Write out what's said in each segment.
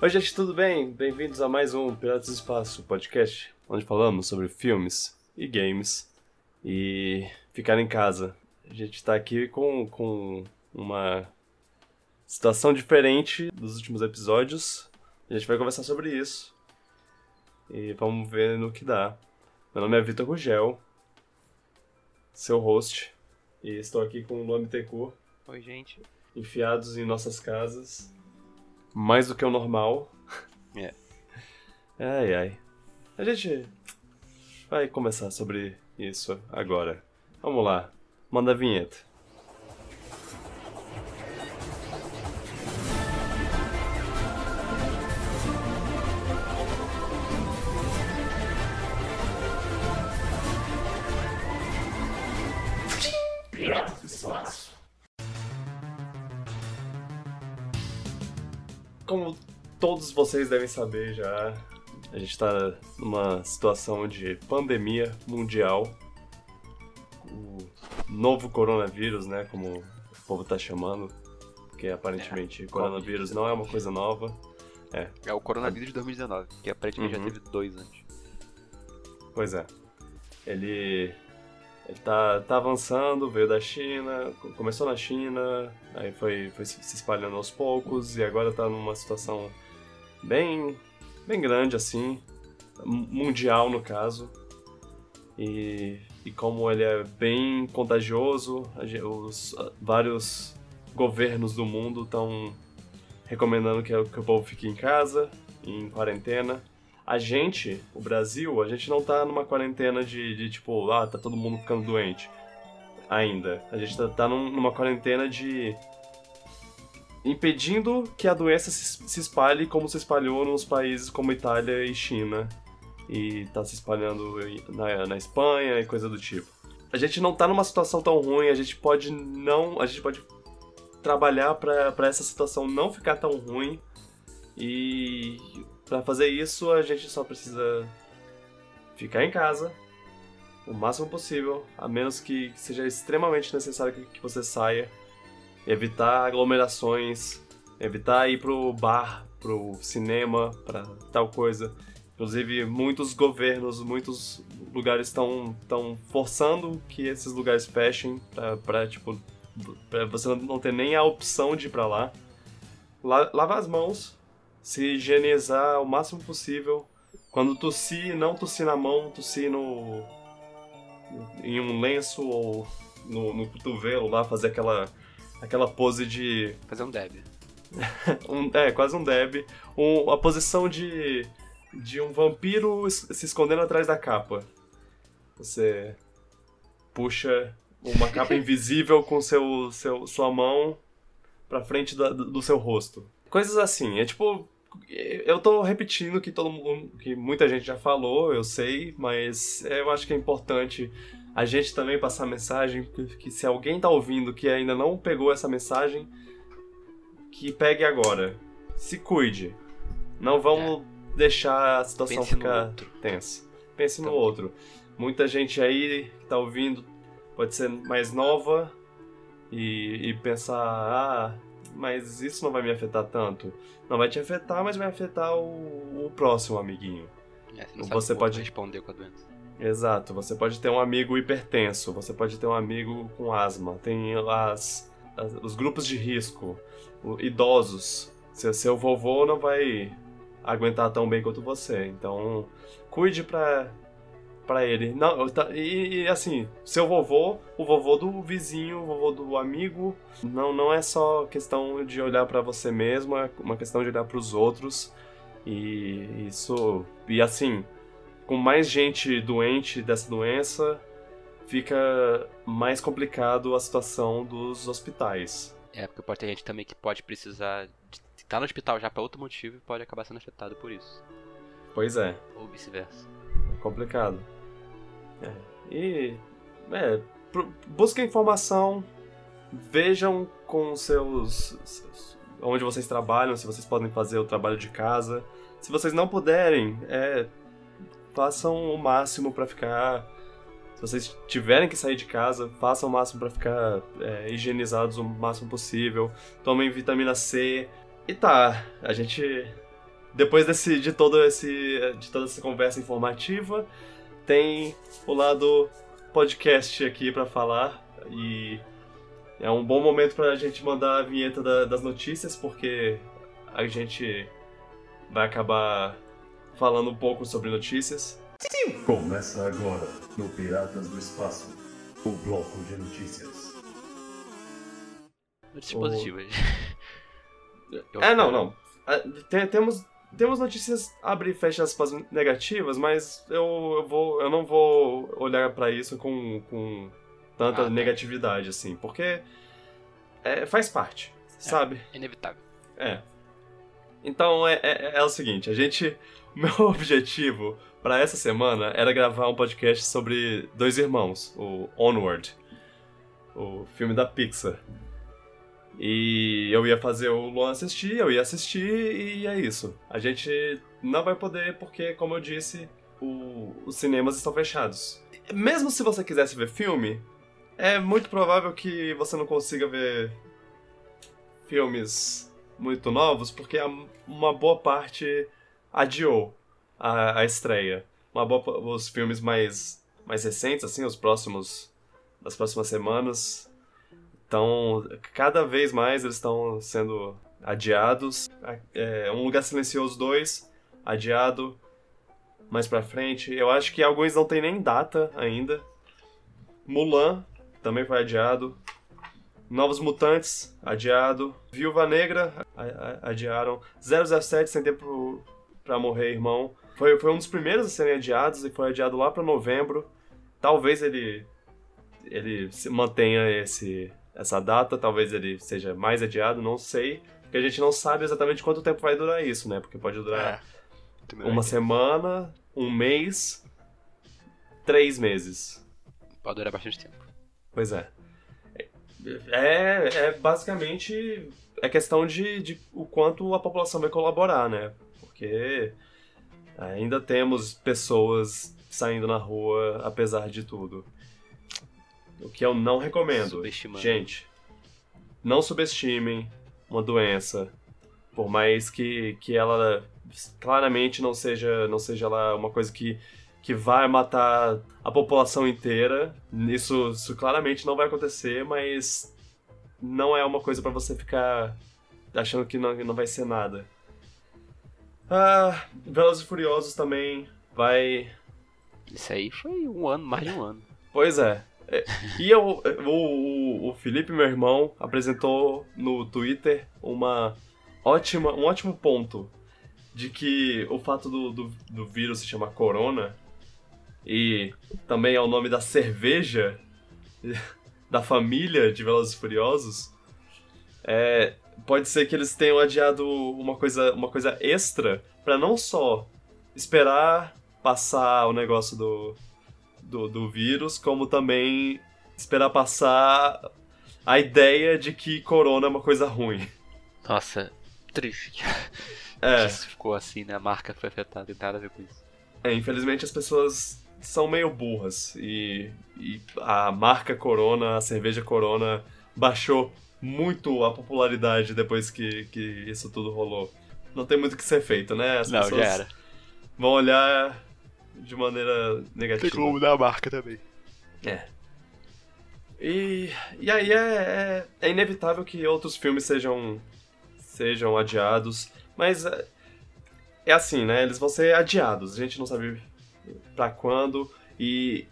Oi, gente, tudo bem? Bem-vindos a mais um Piratas do Espaço podcast, onde falamos sobre filmes e games e ficar em casa. A gente tá aqui com, com uma situação diferente dos últimos episódios. A gente vai conversar sobre isso e vamos ver no que dá. Meu nome é Vitor Rugel, seu host, e estou aqui com o Luan Bittencourt, Oi, gente. enfiados em nossas casas, mais do que o normal. É. Ai, ai. A gente vai começar sobre isso agora. Vamos lá, manda a vinheta. Como todos vocês devem saber já, a gente está numa situação de pandemia mundial. O novo coronavírus, né, como o povo tá chamando, porque aparentemente coronavírus não é uma coisa nova. É o coronavírus de 2019, que aparentemente Uhum. já teve dois antes. Pois é. Ele ele tá, tá avançando, veio da China, co- começou na China, aí foi, foi se espalhando aos poucos e agora tá numa situação bem, bem grande assim, mu- mundial no caso. E, e como ele é bem contagioso, os vários governos do mundo estão recomendando que, que o povo fique em casa, em quarentena. A gente, o Brasil, a gente não tá numa quarentena de, de tipo, ah, tá todo mundo ficando doente. Ainda. A gente tá, tá num- numa quarentena de. impedindo que a doença se, se espalhe como se espalhou nos países como Itália e China. E tá se espalhando na, na Espanha e coisa do tipo. A gente não tá numa situação tão ruim, a gente pode não. A gente pode trabalhar pra essa situação não ficar tão ruim. E Pra fazer isso, a gente só precisa ficar em casa o máximo possível, a menos que seja extremamente necessário que, você saia. Evitar aglomerações, evitar ir pro bar, pro cinema, pra tal coisa. Inclusive, muitos governos, muitos lugares estão estão forçando que esses lugares fechem pra, pra tipo, pra você não ter nem a opção de ir pra lá. La as mãos, se higienizar o máximo possível. Quando tossir, não tossir na mão, tossir no. em um lenço ou no, no cotovelo lá, fazer aquela, aquela pose de. Fazer um deb. Um, é, quase um Deb. Um, a posição de. de um vampiro se escondendo atrás da capa. Você puxa uma capa invisível com seu, seu, sua mão pra frente da- do seu rosto. Coisas assim, é tipo. Eu tô repetindo que todo mundo. que muita gente já falou, eu sei, mas eu acho que é importante a gente também passar a mensagem que, se alguém tá ouvindo que ainda não pegou essa mensagem, que pegue agora. Se cuide. Não vamos deixar a situação Pense no ficar tensa. Pense no Então. outro. Muita gente aí que tá ouvindo pode ser mais nova e, e pensar, ah, mas isso não vai me afetar tanto. Não vai te afetar, mas vai afetar o, o próximo amiguinho. É, você não Você pode- responder com a doença. Exato, você pode ter um amigo hipertenso, você pode ter um amigo com asma, tem as, as- os grupos de risco, o- idosos. Seu, seu vovô não vai aguentar tão bem quanto você, então cuide pra, pra ele. Não, eu tá- e, e, assim, seu vovô, o vovô do vizinho, o vovô do amigo, não, não é só questão de olhar pra você mesmo, é uma questão de olhar pros outros. E isso. E assim, com mais gente doente dessa doença, fica mais complicado a situação dos hospitais. É, porque pode ter gente também que pode precisar de estar no hospital já pra outro motivo e pode acabar sendo afetado por isso. Pois é, Ou vice-versa. é complicado. É, E. É, busquem informação, vejam com seus, seus- onde vocês trabalham, se vocês podem fazer o trabalho de casa. Se vocês não puderem, é, façam o máximo pra ficar. Se vocês tiverem que sair de casa, façam o máximo pra ficar é, higienizados o máximo possível. Tomem vitamina C. E tá, a gente depois desse, de, todo esse, de toda essa conversa informativa, tem o lado podcast aqui para falar e é um bom momento para a gente mandar a vinheta da, das notícias porque a gente vai acabar falando um pouco sobre notícias. Começa agora no Piratas do Espaço, o bloco de notícias. Notícias O- É, não, não. Ah, tem- temos, temos notícias abre e fecha aspas negativas, mas eu, eu, vou, eu não vou olhar pra isso com, com tanta Ah, tá. negatividade, assim, porque é, faz parte, sabe? É inevitável. É. Então é, é, é o seguinte, a gente. O meu objetivo pra essa semana era gravar um podcast sobre dois irmãos, o Onward, o filme da Pixar. E eu ia fazer o Luan assistir, eu ia assistir e é isso. A gente não vai poder porque, como eu disse, o- os cinemas estão fechados. Mesmo se você quisesse ver filme, é muito provável que você não consiga ver filmes muito novos, porque uma boa parte adiou a, a estreia. Uma boa, os filmes mais, mais recentes, assim, os próximos das próximas semanas, estão cada vez mais eles estão sendo adiados. É, um Lugar Silencioso 2, adiado mais pra frente. Eu acho que alguns não tem nem data ainda. Mulan também foi adiado. Novos Mutantes, adiado. Viúva Negra, adiaram. 007, Sem Tempo pra Morrer, Irmão. Foi, foi um dos primeiros a serem adiados e foi adiado lá pra novembro. Talvez ele, ele mantenha esse, essa data, talvez ele seja mais adiado, não sei. Porque a gente não sabe exatamente quanto tempo vai durar isso, né? Porque pode durar uma semana, um mês, três meses. Pode durar bastante tempo. Pois é. É, é basicamente é questão de, de o quanto a população vai colaborar, né? Porque ainda temos pessoas saindo na rua apesar de tudo. O que eu não recomendo. Gente, não subestimem uma doença. Por mais que, que ela claramente não seja, não seja lá uma coisa que, que vai matar a população inteira. Isso, isso claramente não vai acontecer, mas não é uma coisa pra você ficar achando que não, não vai ser nada. Ah, Velozes e Furiosos também vai Isso aí foi um ano, mais de um ano. Pois é. E eu, o, o, Felipe, meu irmão, apresentou no Twitter uma ótima, um ótimo ponto de que o fato do, do, do vírus se chamar Corona e também é o nome da cerveja da família de Velozes Furiosos, é, pode ser que eles tenham adiado uma coisa, uma coisa extra pra não só esperar passar o negócio do, do, do vírus, como também esperar passar a ideia de que corona é uma coisa ruim. Nossa, triste. É, Isso ficou assim, né? A marca foi afetada, tem nada a ver com isso. é, infelizmente as pessoas são meio burras e, e a marca Corona, a cerveja Corona, baixou muito a popularidade depois que, que isso tudo rolou. Não tem muito o que ser feito, né? As Não, pessoas já era. vão olhar de maneira negativa. mudar a marca também. É. E, e aí é, é, é inevitável que outros filmes sejam, sejam adiados, mas é, é assim, né? Eles vão ser adiados, a gente não sabe pra quando, e,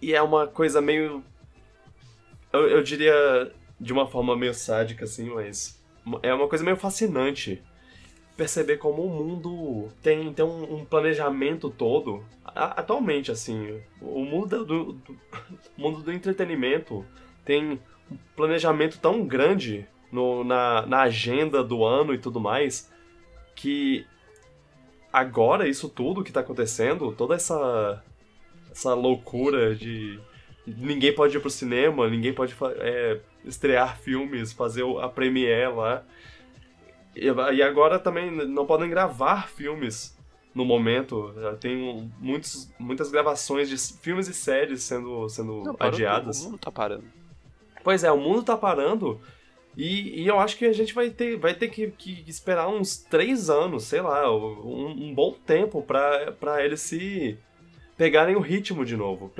e é uma coisa meio. Eu, eu diria de uma forma meio sádica, assim, mas é uma coisa meio fascinante perceber como o mundo tem, tem um, um planejamento todo. A- atualmente, assim, o mundo do, do- mundo do entretenimento tem um planejamento tão grande no, na, na agenda do ano e tudo mais que agora isso tudo que tá acontecendo, toda essa essa loucura de ninguém pode ir pro cinema, ninguém pode é, estrear filmes, fazer a premiere lá. E agora também não podem gravar filmes no momento. Já tem muitos, muitas gravações de filmes e séries sendo, sendo Não, adiadas. tudo, O mundo tá parando. Pois é, o mundo tá parando E, e eu acho que a gente vai ter, vai ter que, que esperar uns três anos, sei lá, um, um bom tempo pra, pra eles se pegarem o ritmo de novo.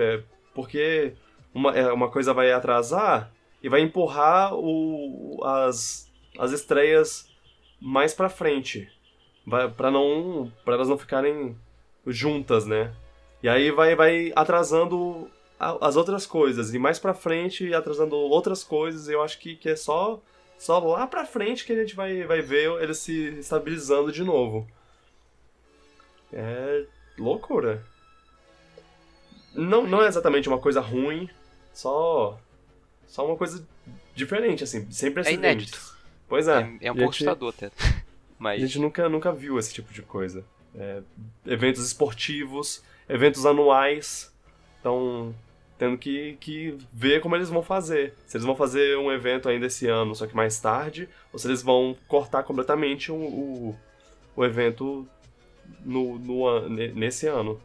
Porque uma, é, uma coisa vai atrasar e vai empurrar o, as, as estreias mais pra frente. Vai, pra, não, pra elas não ficarem juntas, né? E aí vai, vai atrasando as outras coisas. E mais pra frente atrasando outras coisas. Eu acho que, que é só, só lá pra frente que a gente vai, vai ver eles se estabilizando de novo. É loucura. Não, não é exatamente uma coisa ruim, só só uma coisa diferente, assim, sem precedentes. inédito. Pois é. É, é um pouco assustador até. Mas. a gente nunca, nunca viu esse tipo de coisa. É, eventos esportivos, eventos anuais, estão tendo que, que ver como eles vão fazer. Se eles vão fazer um evento ainda esse ano, só que mais tarde, ou se eles vão cortar completamente o, o, o evento no, no, nesse ano.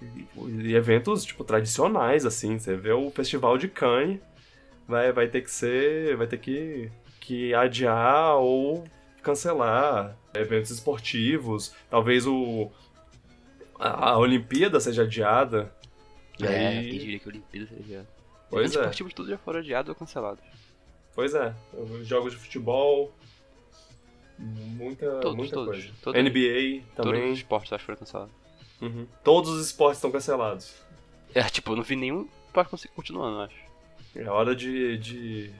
E, e eventos, tipo, tradicionais, assim. Você vê o Festival de Cannes, vai, vai ter que ser... vai ter que, que adiar ou cancelar eventos esportivos, talvez o a, a Olimpíada seja adiada. E É, aí- quem diria que a Olimpíada seria. Pois Eventos é, esportivos todos já foram adiados ou cancelados. pois é. Os Jogos de futebol, muita, Todos, muita todos, coisa. todos. NBA Todos os também. esportes acho que foram cancelados. Uhum. Todos os esportes estão cancelados. É, tipo, eu não vi nenhum conseguir continuando, eu acho. É hora de, de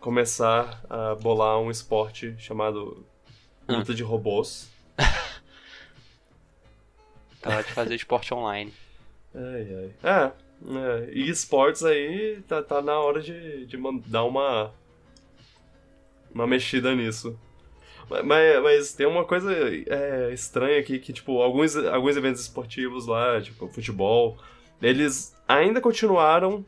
começar a bolar um esporte chamado Hum. luta de robôs. Tá de fazer esporte online. Ai, ai. É, é, e esportes aí tá, tá na hora de, de dar uma. Uma mexida nisso. Ma- Mas, mas tem uma coisa é, estranha aqui, que, tipo, alguns, alguns eventos esportivos lá, tipo, futebol, eles ainda continuaram.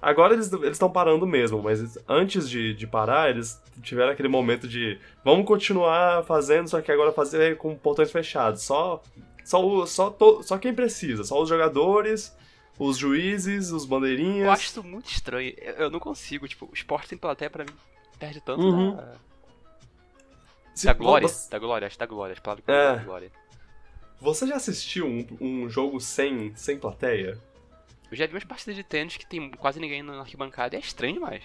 Agora eles estão parando mesmo, mas antes de, de parar, eles tiveram aquele momento de vamos continuar fazendo, só que agora fazer com portões fechados. Só só, o- só, to- só quem precisa, só os jogadores, os juízes, os bandeirinhas. Eu acho isso muito estranho. Eu, eu não consigo, tipo, o esporte sem plateia pra mim perde tanto Uhum. da, Se- da glória. Você, Da glória, acho da glória. As palavras que É. da glória. você já assistiu um, um jogo sem, sem plateia? Eu já vi umas partidas de tênis que tem quase ninguém na arquibancada e é estranho demais.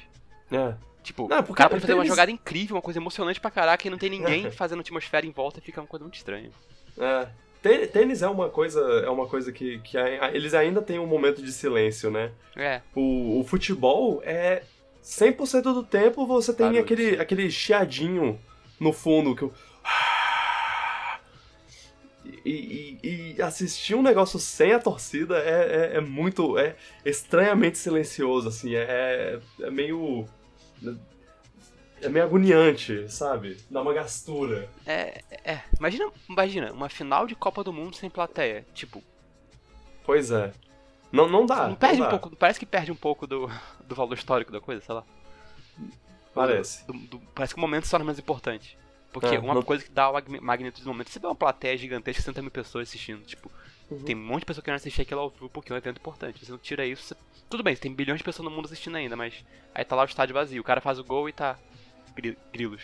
É. Tipo, Não, o porque cara pode fazer uma tênis- jogada incrível, uma coisa emocionante pra caraca e não tem ninguém fazendo atmosfera em volta e fica uma coisa muito estranha. É. Tê- Tênis é uma coisa, é uma coisa que, que eles ainda têm um momento de silêncio, né? É, O, o futebol é 100% do tempo você tem aquele, aquele chiadinho no fundo que eu... E, e- e assistir um negócio sem a torcida é, é, é muito. é estranhamente silencioso, assim. É, é meio. É meio agoniante, sabe? Dá uma gastura. é, é. Imagina, imagina, uma final de Copa do Mundo sem plateia. Tipo, Pois é. Não, não dá. não perde dá. um pouco, parece que perde um pouco do, do valor histórico da coisa, sei lá. Parece. Do- do- parece que o momento se torna mais importante. Porque É, uma não- coisa que dá o mag- magnitude do momento, você vê uma plateia gigantesca, 60 mil pessoas assistindo, tipo, Uhum. tem um monte de pessoas querendo assistir aquilo ao vivo porque é um evento importante. Você não tira isso, você- tudo bem, tem bilhões de pessoas no mundo assistindo ainda, mas aí tá lá o estádio vazio, o cara faz o gol e tá gri- grilos.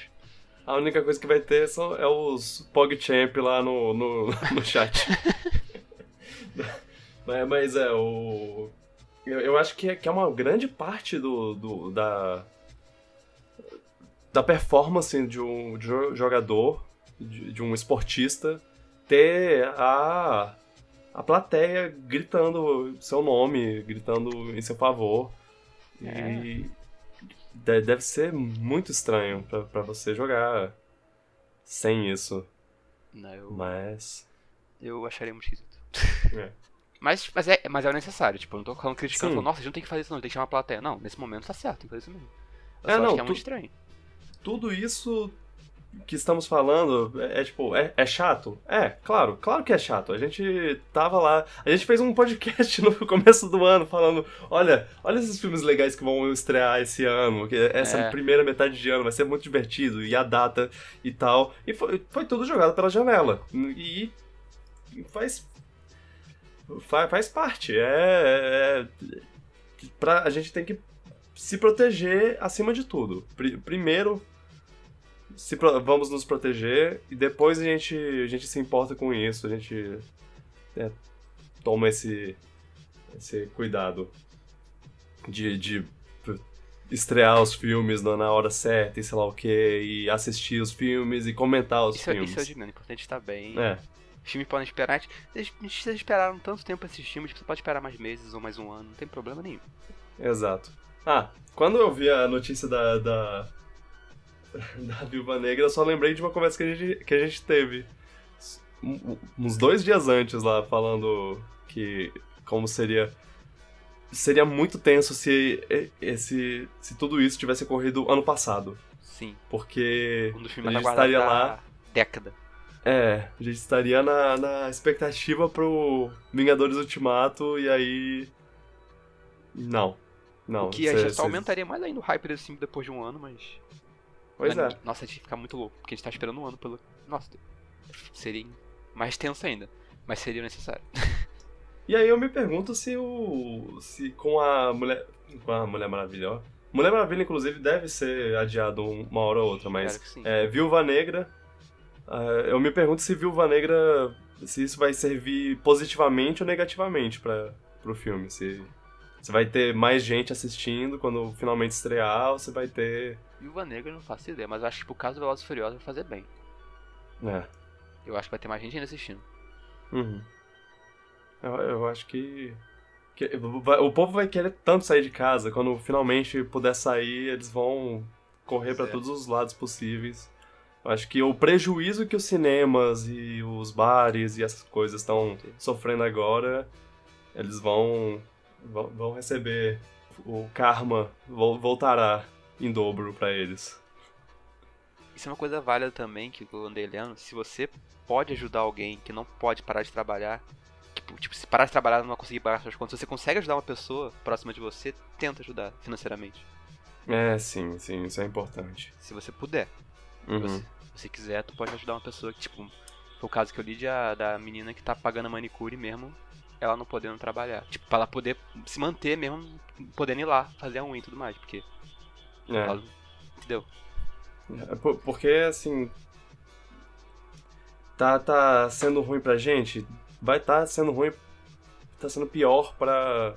A única coisa que vai ter são, é os PogChamp lá no, no, no chat. mas, mas é, o. Eu, eu acho que é, que é uma grande parte do, do- da. Da performance de um, de um jogador, de, de um esportista, ter a. a plateia gritando seu nome, gritando em seu favor. E. de- Deve ser muito estranho pra, pra você jogar sem isso, Não, eu, mas. eu acharia muito esquisito. É. Mas, mas, é, mas é o necessário, tipo, eu não tô falando criticando, falando, nossa, a gente não tem que fazer isso não, tem que chamar a plateia. Não, nesse momento tá certo, tem que fazer isso mesmo. Eu É, não, acho que é tu- muito estranho. Tudo isso que estamos falando é, é, tipo, é, é chato? É, claro, claro que é chato. A gente tava lá, a gente fez um podcast no começo do ano falando: olha, olha esses filmes legais que vão estrear esse ano, que essa É. primeira metade de ano vai ser muito divertido, e a data e tal. E foi, foi tudo jogado pela janela. E faz. Faz, faz parte. É, é, pra, a gente tem que se proteger acima de tudo. Pri- primeiro, se vamos nos proteger e depois a gente, a gente se importa com isso, a gente é, toma esse, esse cuidado de, de estrear os filmes na hora certa e sei lá o que, e assistir os filmes e comentar os Isso, é- filmes. isso é de menos, importante estar bem. É, Os filmes podem esperar. Vocês, vocês esperaram tanto tempo esses filmes, você pode esperar mais meses ou mais um ano, não tem problema nenhum. exato. Ah, quando eu vi a notícia da, da, da Viúva Negra, eu só lembrei de uma conversa que a gente, que a gente teve uns dois dias antes lá, falando que como seria seria muito tenso se esse se tudo isso tivesse ocorrido ano passado, Sim. porque Um dos a filmes gente aguardados estaria lá, década. é, a gente estaria na, na expectativa pro Vingadores Ultimato e aí não, não. o que cê- gente só cê- aumentaria mais ainda o hype desse filme depois de um ano, mas. Pois mas, é. Nossa, a gente ficar muito louco, porque a gente tá esperando um ano pelo. Nossa, seria mais tenso ainda. Mas seria necessário. E aí eu me pergunto se o. se com a mulher. Com a Mulher Maravilha, ó. Mulher Maravilha, inclusive, deve ser adiado uma hora ou outra, mas. Sim. É, Viúva Negra. ah, eu me pergunto se Viúva Negra. se isso vai servir positivamente ou negativamente para pro filme. Se, se vai ter mais gente assistindo quando finalmente estrear, ou se vai ter. Viúva Negra eu não faço ideia, mas eu acho que pro caso do Velozes e Furiosos vai fazer bem. É. Eu acho que vai ter mais gente ainda assistindo. Uhum. Eu, eu acho que, que vai- o povo vai querer tanto sair de casa. Quando finalmente puder sair, eles vão correr para todos os lados possíveis. Eu acho que o prejuízo que os cinemas e os bares e essas coisas estão sofrendo agora, eles vão, vão, receber o karma, vol- voltará em dobro para eles. Isso é uma coisa válida também que eu andei lendo. Se você pode ajudar alguém que não pode parar de trabalhar, tipo, tipo, se parar de trabalhar e não conseguir pagar suas contas, se você consegue ajudar uma pessoa próxima de você, tenta ajudar financeiramente. É, sim, sim, isso é importante. Se você puder. Se Uhum. você, se você quiser, tu pode ajudar uma pessoa que, tipo, foi o caso que eu li de a- da menina que tá pagando a manicure mesmo, ela não podendo trabalhar. Tipo, pra ela poder se manter mesmo, podendo ir lá, fazer a unha e tudo mais, porque É. ela, entendeu? É, por- Porque, assim. Tá, tá sendo ruim pra gente, vai estar tá sendo ruim. Tá sendo pior pra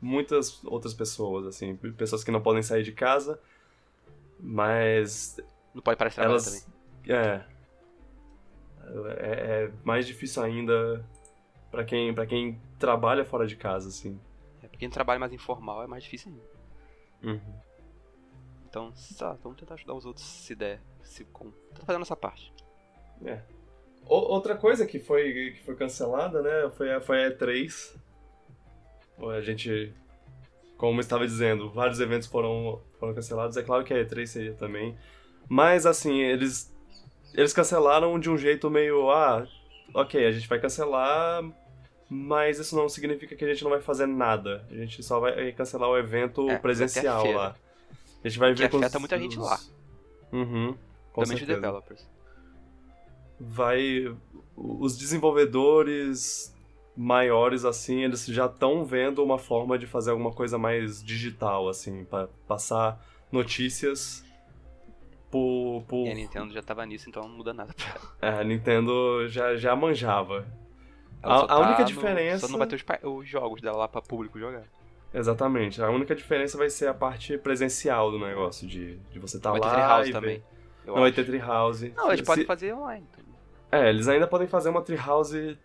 muitas outras pessoas, assim. Pessoas que não podem sair de casa, mas Não pode parar de trabalhar elas. também. É, é. É mais difícil ainda pra quem, pra quem trabalha fora de casa, assim. É, pra quem trabalha mais informal é mais difícil ainda. Uhum. Então, tá, vamos tentar ajudar os outros se der. Se com... Tá fazendo essa parte. É. O- outra coisa que foi, que foi cancelada, né, foi a, foi a E3. A gente, como eu estava dizendo, vários eventos foram, foram cancelados. É claro que a E3 seria também. Mas, assim, eles, eles cancelaram de um jeito meio, ah, ok, a gente vai cancelar, mas isso não significa que a gente não vai fazer nada. A gente só vai cancelar o evento É, a presencial lá. A gente vai Que ver com afeta os- muita gente lá. Uhum, com os certeza developers. vai os desenvolvedores maiores assim eles já estão vendo uma forma de fazer alguma coisa mais digital assim para passar notícias por, por... E a Nintendo já tava nisso, então não muda nada pra ela. É, a Nintendo já, já manjava A- a tá única no- diferença- Só não vai ter os, os jogos dela lá pra público jogar. exatamente a única diferença vai ser a parte presencial do negócio de, de você estar vai ter lá Treehouse e também. não vai acho. ter treehouse Não, eles Se- podem fazer online. também. É, eles ainda podem fazer uma treehouse.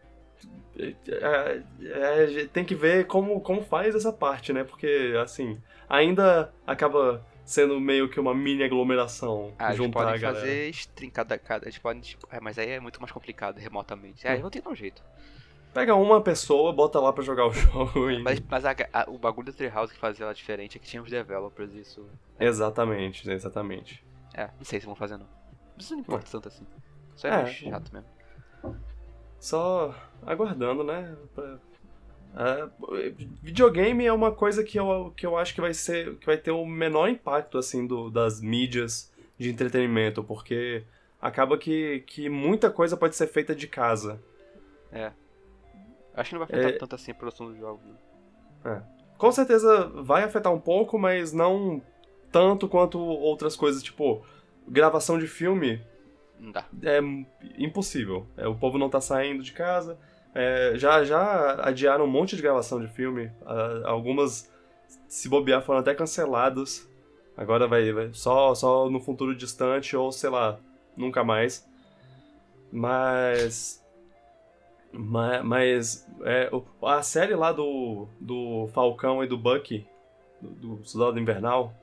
É, é, tem que ver como, como faz essa parte, né? Porque, assim, ainda acaba sendo meio que uma mini aglomeração Ah, eles juntar a podem galera. fazer stream cada, cada. Eles podem, tipo, é, mas aí é muito mais complicado remotamente. É, eles ter que dar um jeito. Pega uma pessoa, bota lá pra jogar o jogo e... Mas, mas a- a- o bagulho da Treehouse que fazia ela diferente é que tinha os developers e isso. Exatamente, exatamente. É, não sei se vão fazer não. Mas isso não importa tanto assim. Só é, É. chato mesmo. Só aguardando, né? pra- É, videogame é uma coisa que eu, que eu acho que vai ser que vai ter o menor impacto assim do, das mídias de entretenimento, porque acaba que, que muita coisa pode ser feita de casa. Acho que não vai afetar É. tanto assim a produção dos jogos. Né? Com certeza vai afetar um pouco, mas não tanto quanto outras coisas, tipo, gravação de filme Não dá. é impossível. É, o povo não tá saindo de casa. É, já, já adiaram um monte de gravação de filme. Ah, algumas, se bobear, foram até canceladas. Agora vai, vai só, só no futuro distante ou, sei lá, nunca mais. Mas. ma- Mas. é, a série lá do, do Falcão e do Bucky, do, do Soldado Invernal,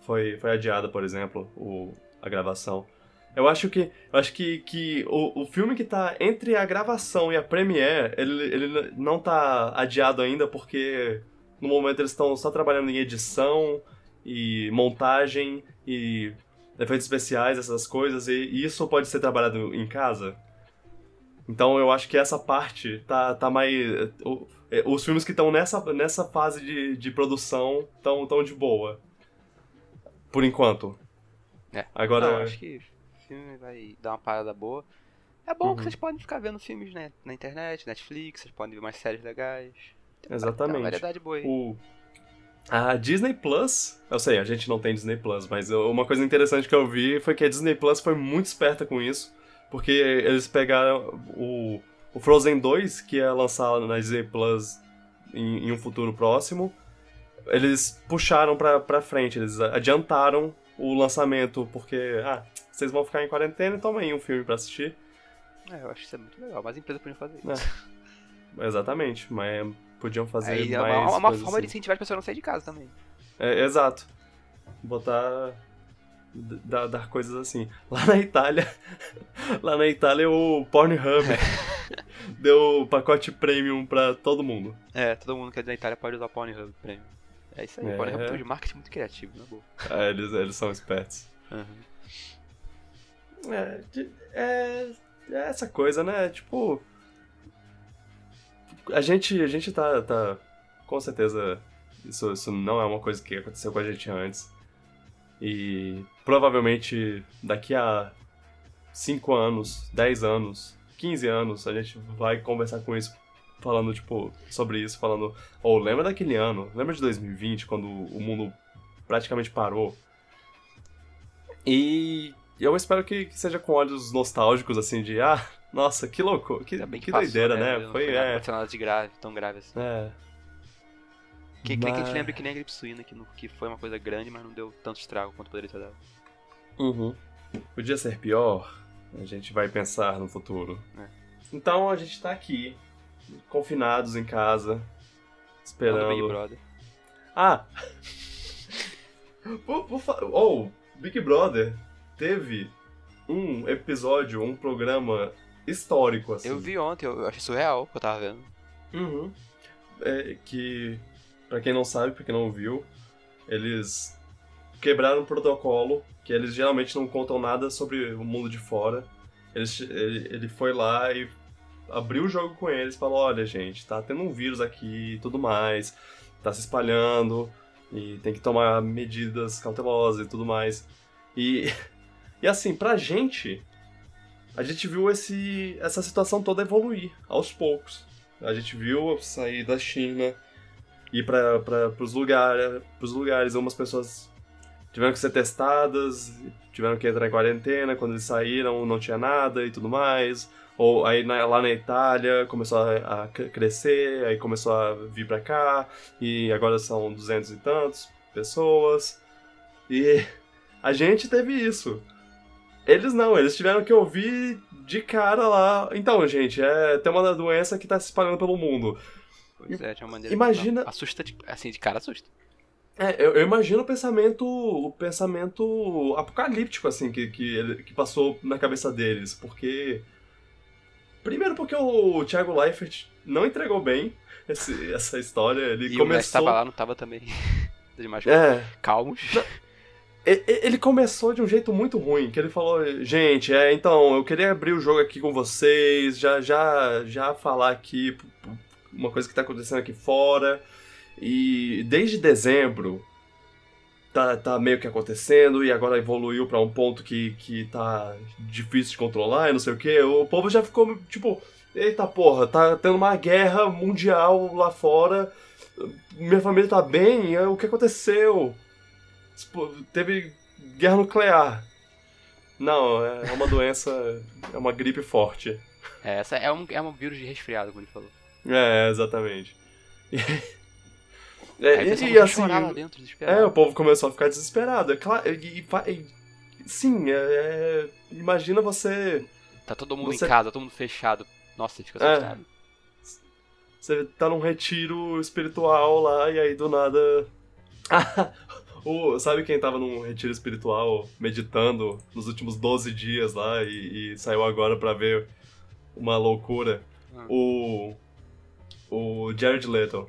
foi, foi adiada, por exemplo, o, a gravação. Eu acho que, eu acho que, que o, o filme que tá entre a gravação e a premiere, ele, ele não tá adiado ainda porque no momento eles estão só trabalhando em edição e montagem e efeitos especiais, essas coisas, e isso pode ser trabalhado em casa. Então eu acho que essa parte tá, tá mais. o- é, Os filmes que estão nessa, nessa fase de, de produção estão tão de boa. Por enquanto. É. Agora. Não, acho que filme vai dar uma parada boa. É bom Uhum. que vocês podem ficar vendo filmes né, na internet, Netflix, vocês podem ver umas séries legais. Tem uma Exatamente. variedade boa aí. O, a Disney Plus, eu sei, a gente não tem Disney Plus, mas eu- uma coisa interessante que eu vi foi que a Disney Plus foi muito esperta com isso, porque eles pegaram o, o Frozen 2, que ia lançar na Disney Plus em, em um futuro próximo, eles puxaram pra, pra frente, eles adiantaram o lançamento, porque, ah, vocês vão ficar em quarentena, toma aí um filme pra assistir. É, eu acho que isso é muito legal, mas a empresa podia fazer É. isso. Exatamente, mas podiam fazer Aí é mais uma, uma coisas forma de assim. incentivar as pessoas a não sair de casa também. É, exato. Botar. Dar, dar coisas assim. Lá na Itália. Lá na Itália o Pornhub deu pacote premium pra todo mundo. É, todo mundo que é da Itália pode usar Pornhub Premium. É isso aí, É. Pornhub tem um de marketing muito criativo, na boa. É, eles, eles são espertos. Uhum. É, é, é essa coisa, né? Tipo. A gente, a gente tá, tá. Com certeza. Isso, isso não é uma coisa que aconteceu com a gente antes. E provavelmente daqui a 5 anos, 10 anos, 15 anos, a gente vai conversar com isso, falando, tipo, sobre isso, falando. Ou lembra daquele ano? Lembra de 2020, quando o mundo praticamente parou? E eu espero que, que seja com olhos nostálgicos, assim, de ah, nossa, que louco, que, Ainda bem que, passou, doideira, né? Não Foi, nada, é. nada de grave, tão grave assim. É. Que, que, que a gente Mas- lembra que nem a gripe suína, que, não- que foi uma coisa grande, mas não deu tanto estrago quanto poderia ter dado. Uhum. Podia ser pior, a gente vai pensar no futuro. É. Então a gente tá aqui, confinados em casa, Lá no Big esperando. Brother. Ah! fa- oh, Big Brother teve um episódio, um programa histórico, assim. Eu vi ontem, eu achei surreal o que eu tava vendo. Uhum. É, que, pra quem não sabe, pra quem não viu, eles quebraram um protocolo que eles geralmente não contam nada sobre o mundo de fora. Eles, ele, ele foi lá e abriu o jogo com eles e falou: Olha, gente, tá tendo um vírus aqui e tudo mais, tá se espalhando e tem que tomar medidas cautelosas e tudo mais. E, e assim, pra gente, a gente viu esse, essa situação toda evoluir aos poucos. A gente viu sair da China, ir para os lugares, pros lugares. Umas pessoas tiveram que ser testadas, tiveram que entrar em quarentena. Quando eles saíram, não tinha nada e tudo mais. Ou aí na- lá na Itália começou a, a cre- crescer, aí começou a vir para cá, e agora são duzentos e tantos pessoas. E a gente teve isso. Eles não, eles tiveram que ouvir de cara lá. Então, gente, é, tem uma doença que tá se espalhando pelo mundo. Pois é, de uma maneira Imagina- que não- assusta, de- assim, de cara assusta. É, eu, eu imagino o pensamento, o pensamento apocalíptico, assim, que, que, ele- que passou na cabeça deles, porque... Primeiro porque o Thiago Leifert não entregou bem esse- essa história, ele E o Messi começou... tava lá, não tava também. Demais É, calmos. E- Ele começou de um jeito muito ruim, que ele falou, gente, é, então, eu queria abrir o jogo aqui com vocês, já já já falar aqui uma coisa que tá acontecendo aqui fora. E desde dezembro tá, tá meio que acontecendo e agora evoluiu pra um ponto que, que tá difícil de controlar e não sei o que. O povo já ficou tipo, eita porra, tá tendo uma guerra mundial lá fora. Minha família tá bem, é, o que aconteceu? Expo- Teve guerra nuclear. Não, é uma doença, é uma gripe forte. É, essa é um, é um vírus de resfriado, como ele falou. É, exatamente. E, é, e, a assim, dentro, é, o povo começou a ficar desesperado. É claro, e, e e- sim, é, é- imagina você Tá todo mundo Você- em casa, todo mundo fechado. Nossa, fica É. assustado. Você tá num retiro espiritual lá e aí do nada. Ah, o, sabe quem tava num retiro espiritual meditando nos últimos 12 dias lá e, e saiu agora pra ver uma loucura? Hum. O. O Jared Leto.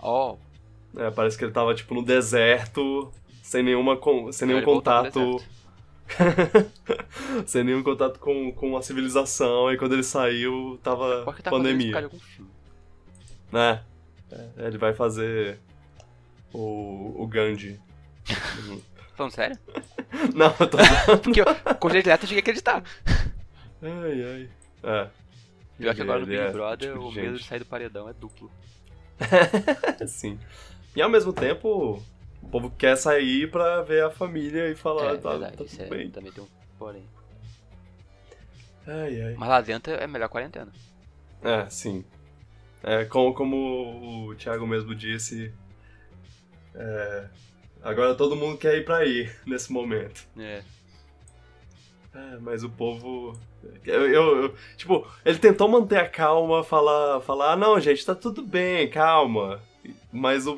Ó, É, parece que ele tava tipo no deserto, sem nenhuma sem nenhum contato. sem nenhum contato com, com a civilização, e quando ele saiu, tava tá pandemia. né? É, ele vai fazer o, o Gandhi. Falando sério? Não, eu tô. Porque eu, com direito direto eu cheguei a acreditar. Ai, ai. É. Pior que agora no Big é Brother tipo o medo gente. de sair do paredão é duplo. Sim. E ao mesmo tempo, o povo quer sair pra ver a família e falar, é, tá, verdade, tá tudo é, bem. também tem um porém. Ai, ai. Mas lá dentro é melhor quarentena. É, sim. É, como, como o Thiago mesmo disse, é, agora todo mundo quer ir pra aí, nesse momento. É. É, mas o povo. Eu, eu- eu- tipo, ele tentou manter a calma, falar, falar, ah, não, gente, tá tudo bem, calma. Mas o,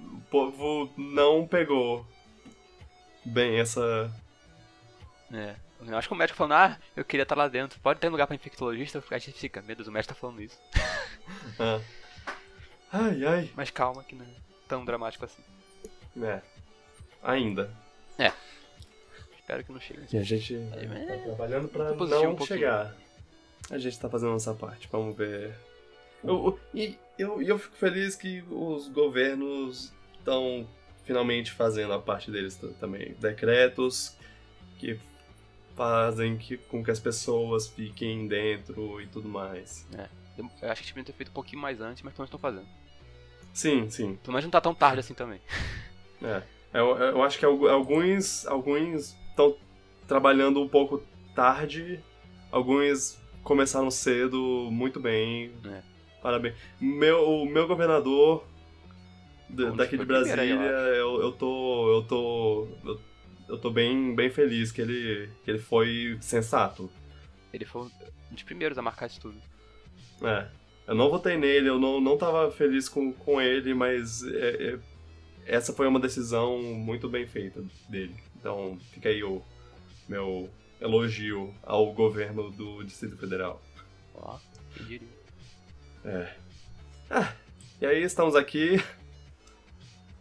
o povo não pegou bem essa. É. Eu acho que o médico falando, ah, eu queria estar lá dentro. Pode ter lugar pra infectologista? A gente fica, meu Deus, o médico tá falando isso. ah. Ai, ai. Mas calma, que não é tão dramático assim. É. Ainda. Espero que não chegue. E a gente É, tá trabalhando pra não um chegar. A gente tá fazendo nossa parte, vamos ver. Eu, eu- e eu, eu fico feliz que os governos estão finalmente fazendo a parte deles também. Decretos que fazem que, com que as pessoas fiquem dentro e tudo mais. Eu eu acho que tinha que ter feito um pouquinho mais antes, mas pelo menos estão fazendo. Sim, sim. Pelo menos não tá tão tarde assim também. É. Eu, eu acho que algu- alguns alguns estão trabalhando um pouco tarde, alguns começaram cedo, muito bem. É. Parabéns. Meu, o meu governador Bom, daqui de aí, Brasília, eu eu, eu tô. Eu tô. Eu, eu tô bem, bem feliz que ele, que ele foi sensato. Ele foi um dos primeiros a marcar isso tudo. É. Eu não votei nele, eu não, não tava feliz com, com ele, mas é, é, essa foi uma decisão muito bem feita dele. Então fica aí o meu elogio ao governo do Distrito Federal. Ó, quem diria. E aí estamos aqui.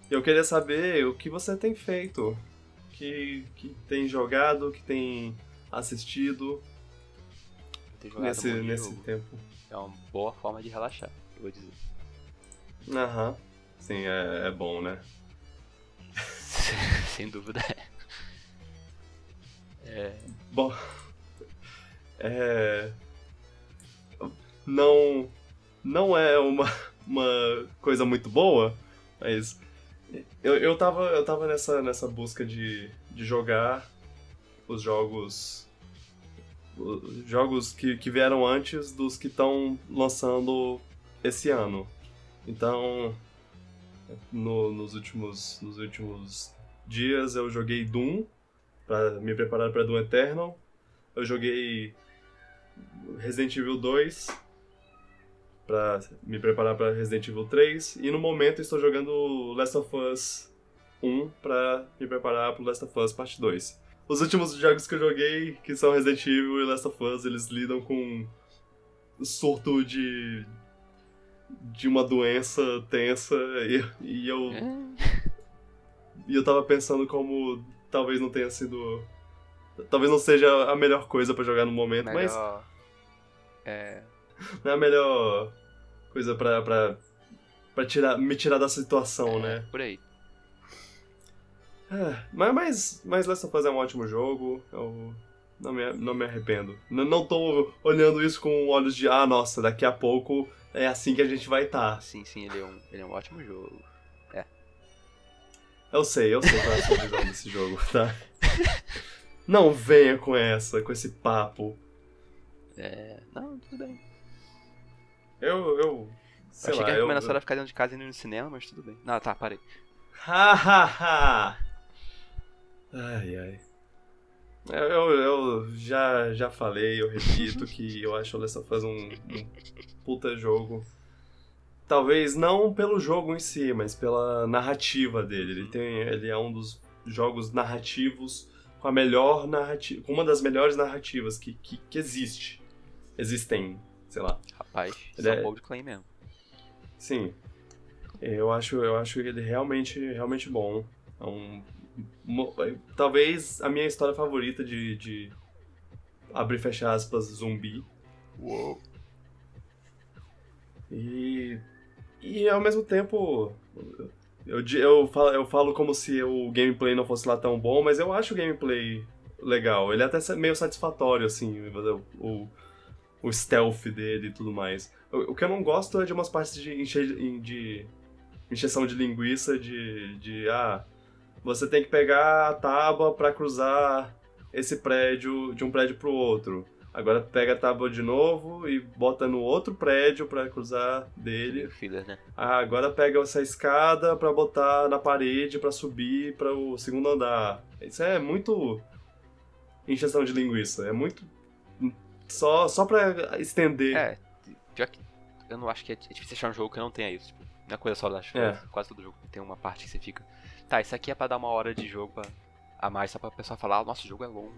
Eu queria saber o que você tem feito. Que, que tem jogado, que tem assistido nesse, nesse tempo. É uma boa forma de relaxar, eu vou dizer. Aham. Sim, é, é bom, né? Sem dúvida é. É. Bom. É. Não. Não é uma, uma coisa muito boa, mas. Eu, eu tava, eu tava nessa, nessa busca de, de jogar os jogos. os Jogos que, que vieram antes dos que estão lançando esse ano. Então. No- nos, últimos, nos últimos dias eu joguei Doom pra me preparar para Doom Eternal. Eu joguei Resident Evil 2 pra me preparar para Resident Evil 3 e no momento estou jogando Last of Us 1 pra me preparar pro Last of Us Parte 2. Os últimos jogos que eu joguei, que são Resident Evil e Last of Us, eles lidam com surto de de uma doença tensa e, e eu É. e eu tava pensando como talvez não tenha sido. Talvez não seja a melhor coisa pra jogar no momento, mas Melhor. É. não é a melhor coisa pra, pra, pra tirar, me tirar da situação, é, né? Por aí. É, mas, mas, mas Last of Us é um ótimo jogo, eu não me, não me arrependo. N- não tô olhando isso com olhos de, ah, nossa, daqui a pouco é assim que a gente vai estar. Sim, sim, ele é um, ele é um ótimo jogo. Eu sei, eu sei qual é a sua visão desse jogo, tá? Não venha com essa, com esse papo. É. Não, tudo bem. Eu, eu, Eu sei achei lá, que a eu... recomendação era ficar dentro de casa e ir no cinema, mas tudo bem. Não, tá, parei. Ha, ha, ha. Ai, ai. Eu, eu, já, já falei, eu repito que eu acho o Last of Us um, um puta jogo. Talvez não pelo jogo em si, mas pela narrativa dele. Ele, tem, ele é um dos jogos narrativos com a melhor narrativa, com uma das melhores narrativas que, que, que existe. Existem, sei lá. Rapaz, Ele é um bobo de claim mesmo. Sim. Eu acho, eu acho ele realmente, realmente bom. É um, talvez a minha história favorita de, de abrir e fechar aspas zumbi. Uou. E, e ao mesmo tempo, eu, eu, falo, eu falo como se o gameplay não fosse lá tão bom, mas eu acho o gameplay legal. Ele é até meio satisfatório, assim, o, o, o stealth dele e tudo mais. O, o que eu não gosto é de umas partes de, enche, de encheção de linguiça, de, de, ah, você tem que pegar a tábua pra cruzar esse prédio, de um prédio pro outro. Agora pega a tábua de novo e bota no outro prédio pra cruzar dele. Filler, né? Ah, agora pega essa escada pra botar na parede pra subir para o segundo andar. Isso é muito encheção de linguiça. É muito só só para estender. É, pior que eu não acho que é, é difícil achar um jogo que não tenha isso. Tipo, não é coisa só das É. Quase todo jogo tem uma parte que você fica. Tá, isso aqui é pra dar uma hora de jogo pra- a mais, só pra pessoa falar, nossa, o jogo é longo.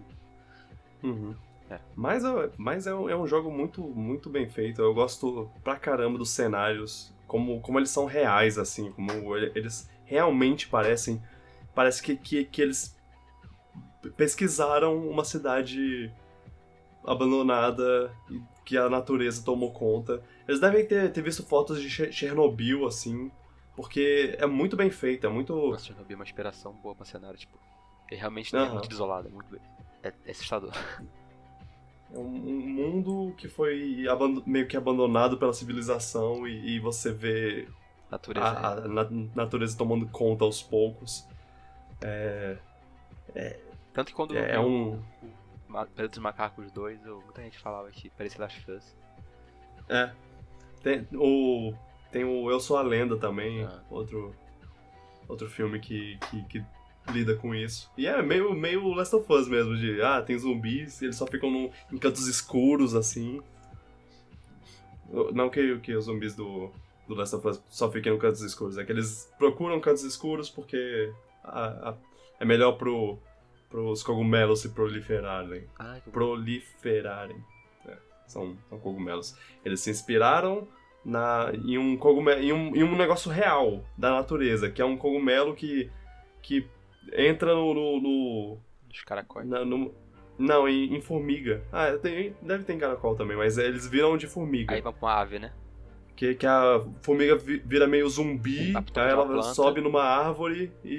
Uhum. É. Mas, é- mas é, um, é um jogo muito, muito bem feito. Eu gosto pra caramba dos cenários, como, como eles são reais, assim, como ele- eles realmente parecem. Parece que, que, que eles pesquisaram uma cidade abandonada e que a natureza tomou conta. Eles devem ter, ter visto fotos de Che- Chernobyl, assim, porque é muito bem feito, é muito. Nossa, Chernobyl é uma inspiração boa pra cenário, tipo. Ele realmente é Aham. muito desolado, é muito. É, é assustador. É um, um mundo que foi meio que abandonado pela civilização e, e você vê Natureza. a, a na- natureza tomando conta aos poucos. Tanto que quando eu É, vi é o- um. o Planeta dos Macacos 2, eu- muita gente falava que parecia Last of Us. É. Tem o, tem o Eu Sou a Lenda também, Ah. outro, outro filme que, que, que lida com isso. E é meio, meio Last of Us mesmo, de ah, tem zumbis, eles só ficam num, em cantos escuros assim. Não que, que os zumbis do, do Last of Us só fiquem em cantos escuros, é que eles procuram cantos escuros porque a- a- é melhor pro, pros cogumelos se proliferarem Ah, que proliferarem. É, são, são cogumelos. Eles se inspiraram na, em, um cogumelo, em, um, em um negócio real da natureza, que é um cogumelo que, que entra no. no, no- Os caracóis. na- no- não, em, em formiga. Ah, tem- deve ter em caracol também, mas eles viram de formiga. Aí vai pra uma ave, né? Que, que a formiga vi- vira meio zumbi, Tá aí ela planta. sobe numa árvore e,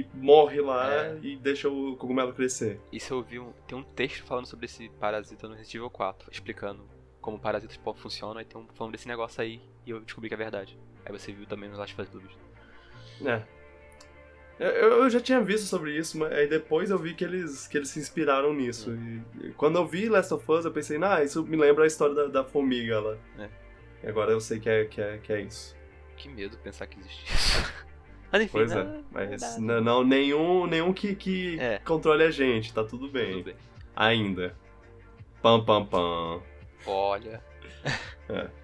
e morre lá É. e deixa o cogumelo crescer. Isso eu vi um, tem um texto falando sobre esse parasita no Resident Evil 4, explicando como parasitas po- funcionam, e tem um falando desse negócio aí, e eu descobri que é verdade. Aí você viu também nos Last of Us Dúvidas. É. Eu, eu já tinha visto sobre isso, mas aí depois eu vi que eles, que eles se inspiraram nisso. E, e quando eu vi Last of Us, eu pensei, ah, isso me lembra a história da, da formiga lá. É. E agora eu sei que é, que é, que é isso. Que medo pensar que existe isso. Mas enfim, Pois né? é. Mas verdade. não, não, nenhum, nenhum que, que É. controle a gente, tá tudo bem. Tudo bem. Ainda. Pam, pam, pam. Olha,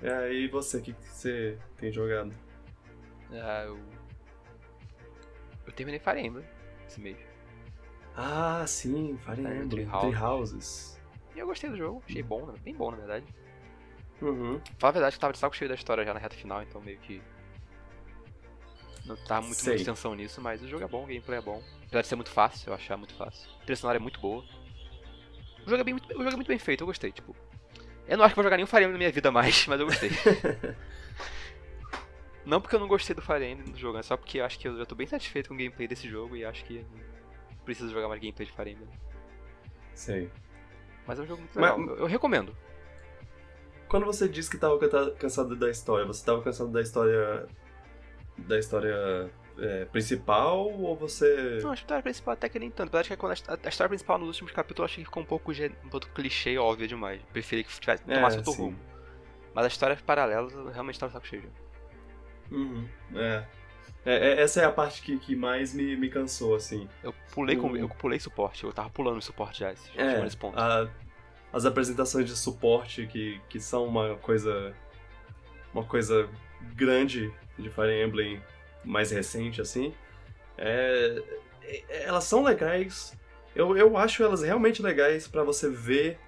E aí, você, o que, que você tem jogado? ah, eu... Eu terminei Fire Emblem esse mês. Ah, sim, Fire Emblem, Emblem Three Houses. E eu gostei do jogo, achei bom, né? bem bom na verdade. Uhum. Fala a verdade que eu tava de saco cheio da história já na reta final, então meio que. Não tá muito muita extensão nisso, mas o jogo é bom, o gameplay é bom. Apesar de ser muito fácil, eu achar muito fácil. A trilha sonora é muito boa. O jogo é, bem, muito- o jogo é muito bem feito, eu gostei, tipo. Eu não acho que vou jogar nenhum Fire Emblem na minha vida mais, mas eu gostei. não porque eu não gostei do Fire Emblem do jogo, é só porque eu acho que eu já tô bem satisfeito com o gameplay desse jogo e acho que preciso jogar mais gameplay de Fire Emblem. Sei. Mas é um jogo muito Mas- legal, eu, eu recomendo. Quando você disse que tava canta- cansado da história, você tava cansado da história. da história é, principal ou você. Não, a história principal até que nem tanto. Apesar que quando a, história principal nos últimos capítulos eu achei que ficou um pouco, um pouco clichê óbvia demais. Preferi que tivesse, É, tomasse outro sim. rumo. Mas as histórias paralelas eu realmente tava saco cheio. Uhum, é. É, é, Essa é a parte que, que mais me, me cansou, assim. Eu pulei, com, eu pulei suporte, eu tava pulando suporte já, esse, É, nesse ponto. a- as apresentações de suporte que, que são uma coisa. Uma coisa grande de Fire Emblem mais recente, assim. é- é- elas são legais. Eu, eu acho elas realmente legais pra você ver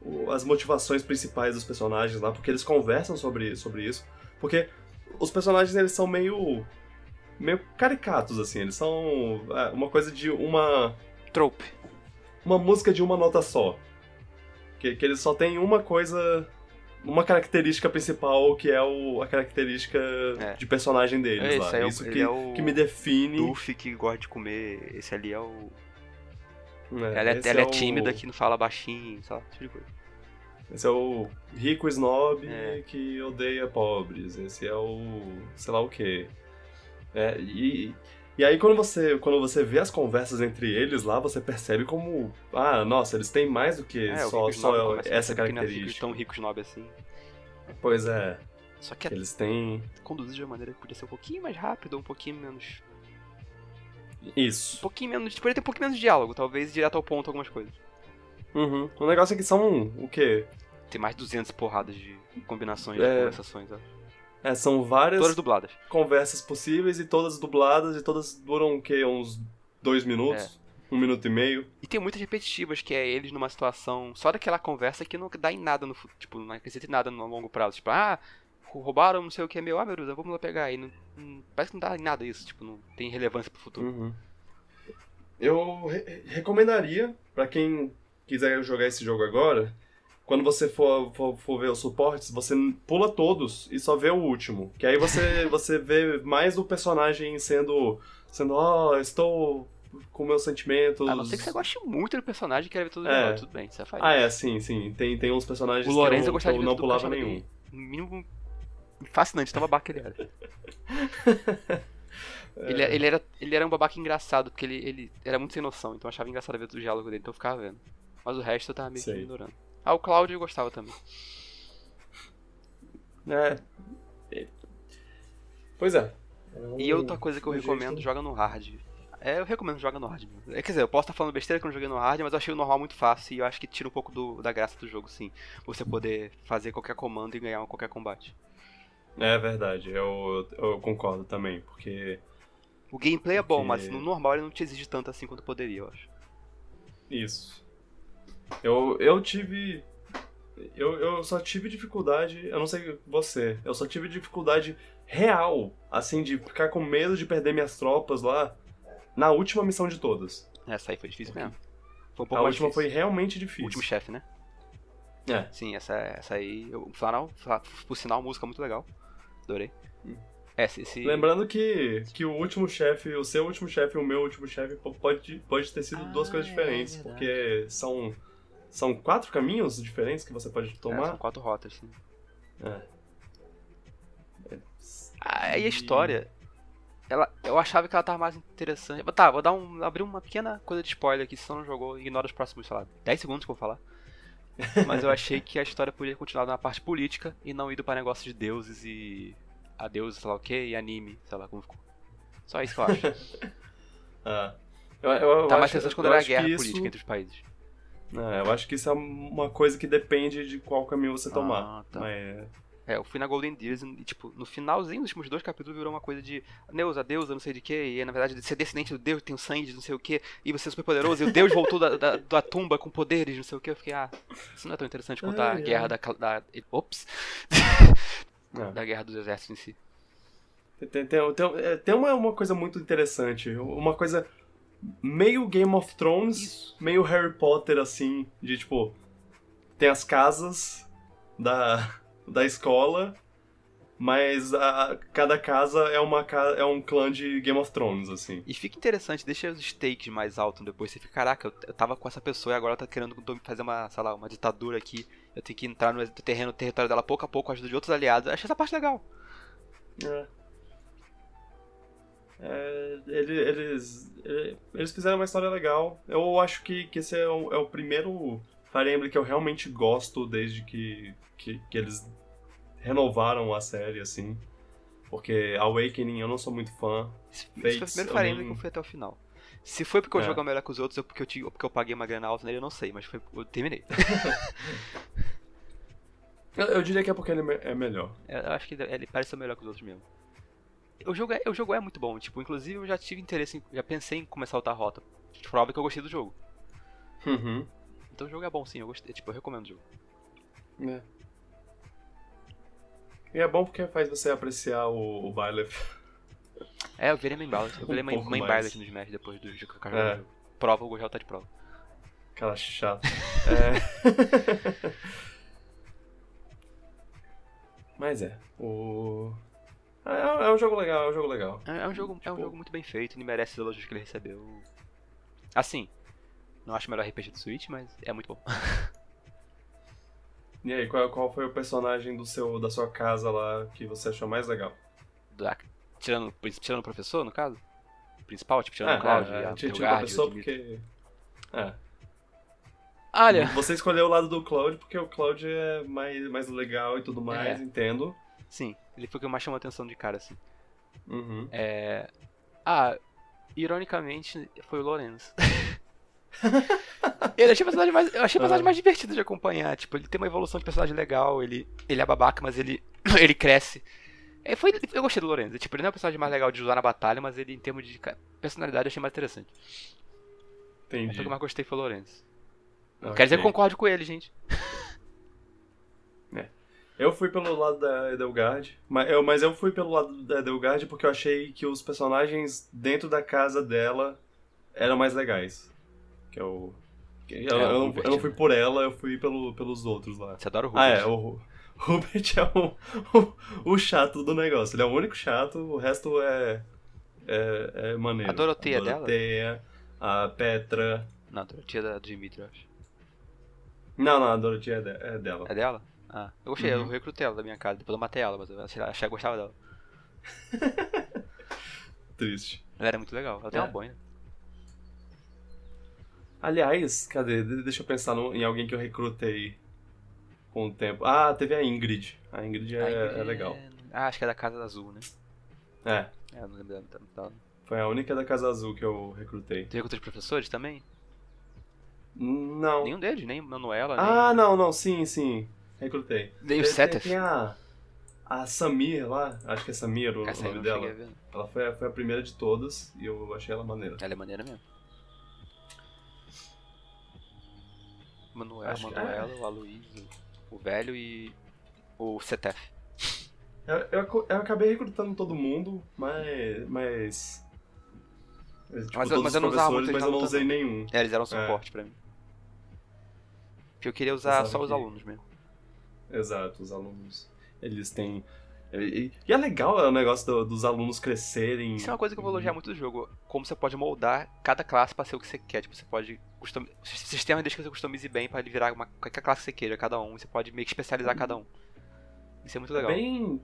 o- as motivações principais dos personagens lá, porque eles conversam sobre, sobre isso. Porque os personagens eles são meio. meio caricatos, assim. Eles são é, uma coisa de uma Trope. uma música de uma nota só. Que, que ele só tem uma coisa. Uma característica principal que é o, a característica É. de personagem deles É, lá. é o- Isso que, é o que me define. Duffy que gosta de comer, esse ali é o... ela é, ela é o- tímida, que não fala baixinho, sei lá, esse tipo de coisa. Esse é o rico snob É. que odeia pobres. Esse é o. sei lá o quê. É, e, e aí quando você, quando você vê as conversas entre eles lá, você percebe como. Ah, nossa, eles têm mais do que É, só, Rico só essa é rico, característica. tão rico snob assim. Pois é. Só que é Eles têm. conduzido de uma maneira que podia ser um pouquinho mais rápido, um pouquinho menos... Um Isso. pouquinho menos... Poderia ter um pouquinho menos de diálogo, talvez direto ao ponto algumas coisas. Uhum. O negócio é que são o quê? Tem mais de 200 porradas de combinações É. de conversações, acho. É, são várias Todas dubladas. conversas possíveis e todas dubladas e todas duram o quê? Uns dois minutos? Um minuto e meio? E tem muitas repetitivas, que é eles numa situação só daquela conversa que não dá em nada no tipo, não acrescenta em nada no longo prazo. Tipo, ah, roubaram não sei o que é meu, ah meu Deus, vamos lá pegar. E não, não- parece que não dá em nada isso, tipo, não tem relevância pro futuro. Uhum. Eu re- recomendaria, pra quem quiser jogar esse jogo agora, quando você for, for, for ver os suportes, você pula todos e só vê o último. Que aí você, você vê mais do personagem sendo. sendo, ó, estou com meus sentimentos. A não ser que você goste muito do personagem e queira ver tudo É. novo, tudo bem, você faz. Ah, é, sim, sim. Tem, tem uns personagens o que eu, eu gostava que de eu não pulava nenhum. ele, No mínimo, fascinante, tão babaca ele era. Ele, É. ele, era, ele era um babaca engraçado, porque ele, ele era muito sem noção, então eu achava engraçado ver o diálogo dele, então eu ficava vendo. Mas o resto eu tava meio que Sei. ignorando. Ah, o Cláudio eu gostava também. É. É. Pois é. E outra coisa que eu um recomendo, jeito- joga no hard. É, eu recomendo joga no hard. É, quer dizer, eu posso estar falando besteira que eu não joguei no hard, mas eu achei o normal muito fácil e eu acho que tira um pouco do- da graça do jogo, sim. Você poder fazer qualquer comando e ganhar qualquer combate. É verdade, eu, eu concordo também, porque. O gameplay é bom, mas no normal ele não te exige tanto assim quanto poderia, eu acho. Isso. Eu, eu tive. Eu, eu só tive dificuldade, eu não sei você, eu só tive dificuldade real, assim, de ficar com medo de perder minhas tropas lá na última missão de todas. Essa aí foi difícil mesmo. Foi um A pouco mais última foi difícil. realmente O difícil. último chefe, né? É. Sim, essa, essa aí. O final, por sinal, música muito legal. Adorei. Hum. É, esse. esse- Lembrando que, que o último chefe, o seu último chefe e o meu último chefe po- pode, pode ter sido duas Ah, coisas é diferentes, verdade. porque são, são quatro caminhos diferentes que você pode é, tomar. são quatro rotas, sim. É. Ah, e a história. Ela, eu achava que ela tava mais interessante. Tá, vou dar um. abrir uma pequena coisa de spoiler aqui, se você não jogou, ignora os próximos, sei lá, 10 segundos que eu vou falar. Mas eu achei que a história podia continuar na parte política e não indo pra negócio de deuses e. A deuses, sei lá o que, e anime, sei lá como ficou. Só isso que eu acho. Ah. Eu, eu, eu tá mais interessante quando era a guerra isso- política entre os países. É, eu acho que isso é uma coisa que depende de qual caminho você tomar. Ah, tá. Mas, É, eu fui na Golden Deers e, tipo, no finalzinho dos últimos dois capítulos virou uma coisa de Deus, a deusa, não sei de que, e na verdade ser descendente do Deus tem o sangue de não sei o que, e você é super poderoso, e o Deus voltou da, da, da tumba com poderes, não sei o que. Eu fiquei, ah, isso não é tão interessante quanto a guerra da, da. Ops! é. Da guerra dos exércitos em si. Tem, tem, tem, é, tem uma, uma coisa muito interessante. Uma coisa meio Game of Thrones, Isso. meio Harry Potter, assim, de tipo. Tem as casas da, da escola, mas a, cada casa é, uma, é um clã de Game of Thrones, assim. E fica interessante, deixa os stakes mais altos depois. Você fica, caraca, eu, eu tava com essa pessoa e agora ela tá querendo fazer uma, sei lá, uma ditadura aqui. Eu tenho que entrar no terreno, território dela pouco a pouco, com a ajuda de outros aliados. Eu achei essa parte legal. É. É, ele- eles, ele- eles fizeram uma história legal. Eu acho que, que esse é o, é o primeiro Fire Emblem que eu realmente gosto desde que, que, que eles renovaram a série, assim. Porque Awakening eu não sou muito fã. Esse esse foi o Fates, primeiro eu Fire Emblem nem- que eu fui até o final. Se foi porque o É. jogo é melhor que os outros ou porque eu, tive- porque eu paguei uma grana alta nele, eu não sei, mas foi, eu terminei. Eu, eu diria que é porque ele me- é melhor. Eu acho que ele parece ser melhor que os outros mesmo. O jogo, é, o jogo é muito bom, tipo, inclusive eu já tive interesse, em, já pensei em começar outra rota. Prova que eu gostei do jogo. Uhum. Então o jogo é bom sim, eu gostei, tipo, eu recomendo o jogo. É. E é bom porque faz você apreciar o, o Byleth. É, eu virei main ballot, eu virei Um main, main mais. ballot no Smash depois do jogo É. Prova, o Gojal tá de prova. Cara chato. É. Mas é. O. É, é um jogo legal, é um jogo legal. É, é um jogo, é um Tipo- jogo muito bem feito, ele merece os elogios que ele recebeu. Assim, não acho o melhor RPG do Switch, mas é muito bom. E aí, qual, qual foi o personagem do seu, da sua casa lá que você achou mais legal? Da- tirando, tirando o professor, no caso? Principal, tipo, tirando É, o Cloud, é, a tira tira Delgard, a pessoa o Dimitri. porque. É. Olha, Você escolheu o lado do Cloud porque o Cloud é mais, mais legal e tudo mais, É. entendo. sim, ele foi o que mais chamou a atenção de cara, assim. Uhum. É... Ah, ironicamente, foi o Lorenzo. ele achei o personagem mais, eu achei o personagem Ah. mais divertido de acompanhar. Tipo, ele tem uma evolução de personagem legal, ele, ele é babaca, mas ele, ele cresce. É, foi, eu gostei do Lorenzo. Tipo, ele não é o personagem mais legal de usar na batalha, mas ele, em termos de personalidade, eu achei mais interessante. Mas o Entendi. que eu mais gostei foi o Lorenzo. Não Ok. quer dizer que eu concordo com ele, gente. Eu fui pelo lado da Edelgard, mas eu, mas eu fui pelo lado da Edelgard porque eu achei que os personagens dentro da casa dela eram mais legais. Que eu. que eu, É, o eu não, eu não fui por ela, eu fui pelo, pelos outros lá. Você adora o Ah, Rubens. é, o Hubert é o, o, o chato do negócio. Ele é o único chato, o resto é. É, é maneiro. A Doroteia a dela? Doroteia, a Petra. Não, a tia da Dimitri, eu acho. Não, não, a Doroteia é, é dela. É dela? Ah, eu gostei, Uhum. eu recrutei ela da minha casa, depois eu matei ela, mas eu achei, achei gostava dela. Triste. Ela era muito legal, ela tem É. uma boina. Aliás, cadê? De- Deixa eu pensar no- em alguém que eu recrutei com o tempo. Ah, teve a Ingrid. A Ingrid é, A Ingrid é legal. Ah, acho que é da Casa Azul, né? É, É, eu não lembro dela. dela. foi a única da Casa Azul que eu recrutei. Tu recrutou de professores também? Não. Nenhum deles, nem Manuela, Ah, nem... não, não, sim, sim. Recrutei. Nem o Tem- Setef. Tem, a, a Samir lá, acho que é Samir o nome dela. Ela foi, a- foi a primeira de todas e eu achei ela maneira. Ela é maneira mesmo. Acho que- Manuela, o Aloysio, o velho e o Setef. Eu, eu, eu acabei recrutando todo mundo, mas. Mas. Tipo, Mas eu- mas eu não usava muito mas eu não usei nenhum. É, eles eram suporte pra mim. Porque eu queria usar só os que- alunos mesmo. Exato, os alunos. Eles têm. E, e é legal o negócio do- dos alunos crescerem. Isso é uma coisa que eu vou elogiar muito do jogo. Como você pode moldar cada classe pra ser o que você quer. Tipo, você pode. Custom... O sistema deixa que você customize bem pra ele virar uma... qualquer classe que você queira, cada um. Você pode meio que especializar cada um. Isso é muito É legal. bem.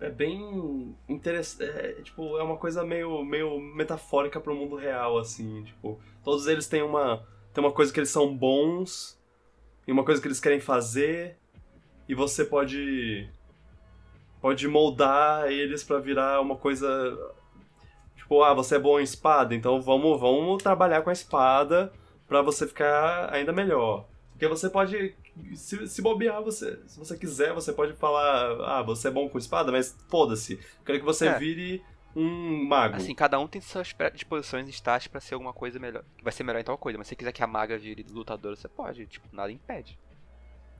É bem interessante. É, tipo, é uma coisa meio, meio metafórica pro mundo real, assim. Tipo, todos eles têm uma. Tem uma coisa que eles são bons. E uma coisa que eles querem fazer. E você pode. Pode moldar eles pra virar uma coisa. Tipo, ah, você é bom em espada, então vamos, vamos trabalhar com a espada pra você ficar ainda melhor. Porque você pode. Se, se bobear, você, se você quiser, você pode falar, ah, você é bom com espada, mas foda-se. Quero que você É. vire um mago. Assim, cada um tem suas predisposições e stats pra ser alguma coisa melhor. Vai ser melhor em tal coisa. Mas se você quiser que a maga vire lutadora, você pode. Tipo, nada impede.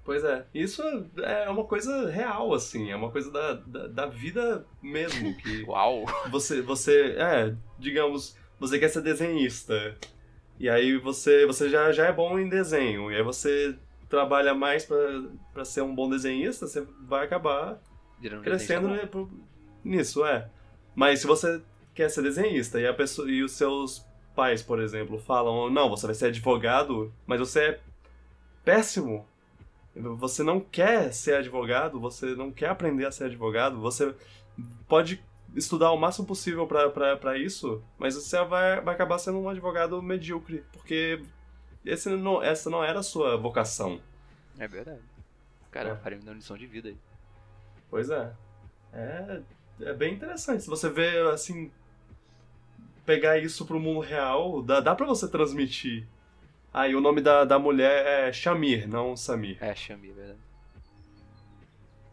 Pois é. Isso é uma coisa real, assim. É uma coisa da, da, da vida mesmo. Que Uau! você, você. É, digamos, você quer ser desenhista. E aí você, você já, já é bom em desenho. E aí você trabalha mais pra, pra ser um bom desenhista, você vai acabar Virando crescendo né, pro- nisso, é. Mas se você quer ser desenhista e, a pessoa, e os seus pais, por exemplo, falam, não, você vai ser advogado, mas você é péssimo. Você não quer ser advogado, você não quer aprender a ser advogado, você pode estudar o máximo possível pra isso, mas você vai, vai acabar sendo um advogado medíocre, porque esse não, essa não era a sua vocação. É verdade. Cara, É. faria uma lição de vida aí. Pois é. É, é bem interessante. Se você vê, assim, pegar isso pro mundo real, dá, dá pra você transmitir. Ah, e o nome da, da mulher é Shamir, não Samir. É, Xami, é verdade.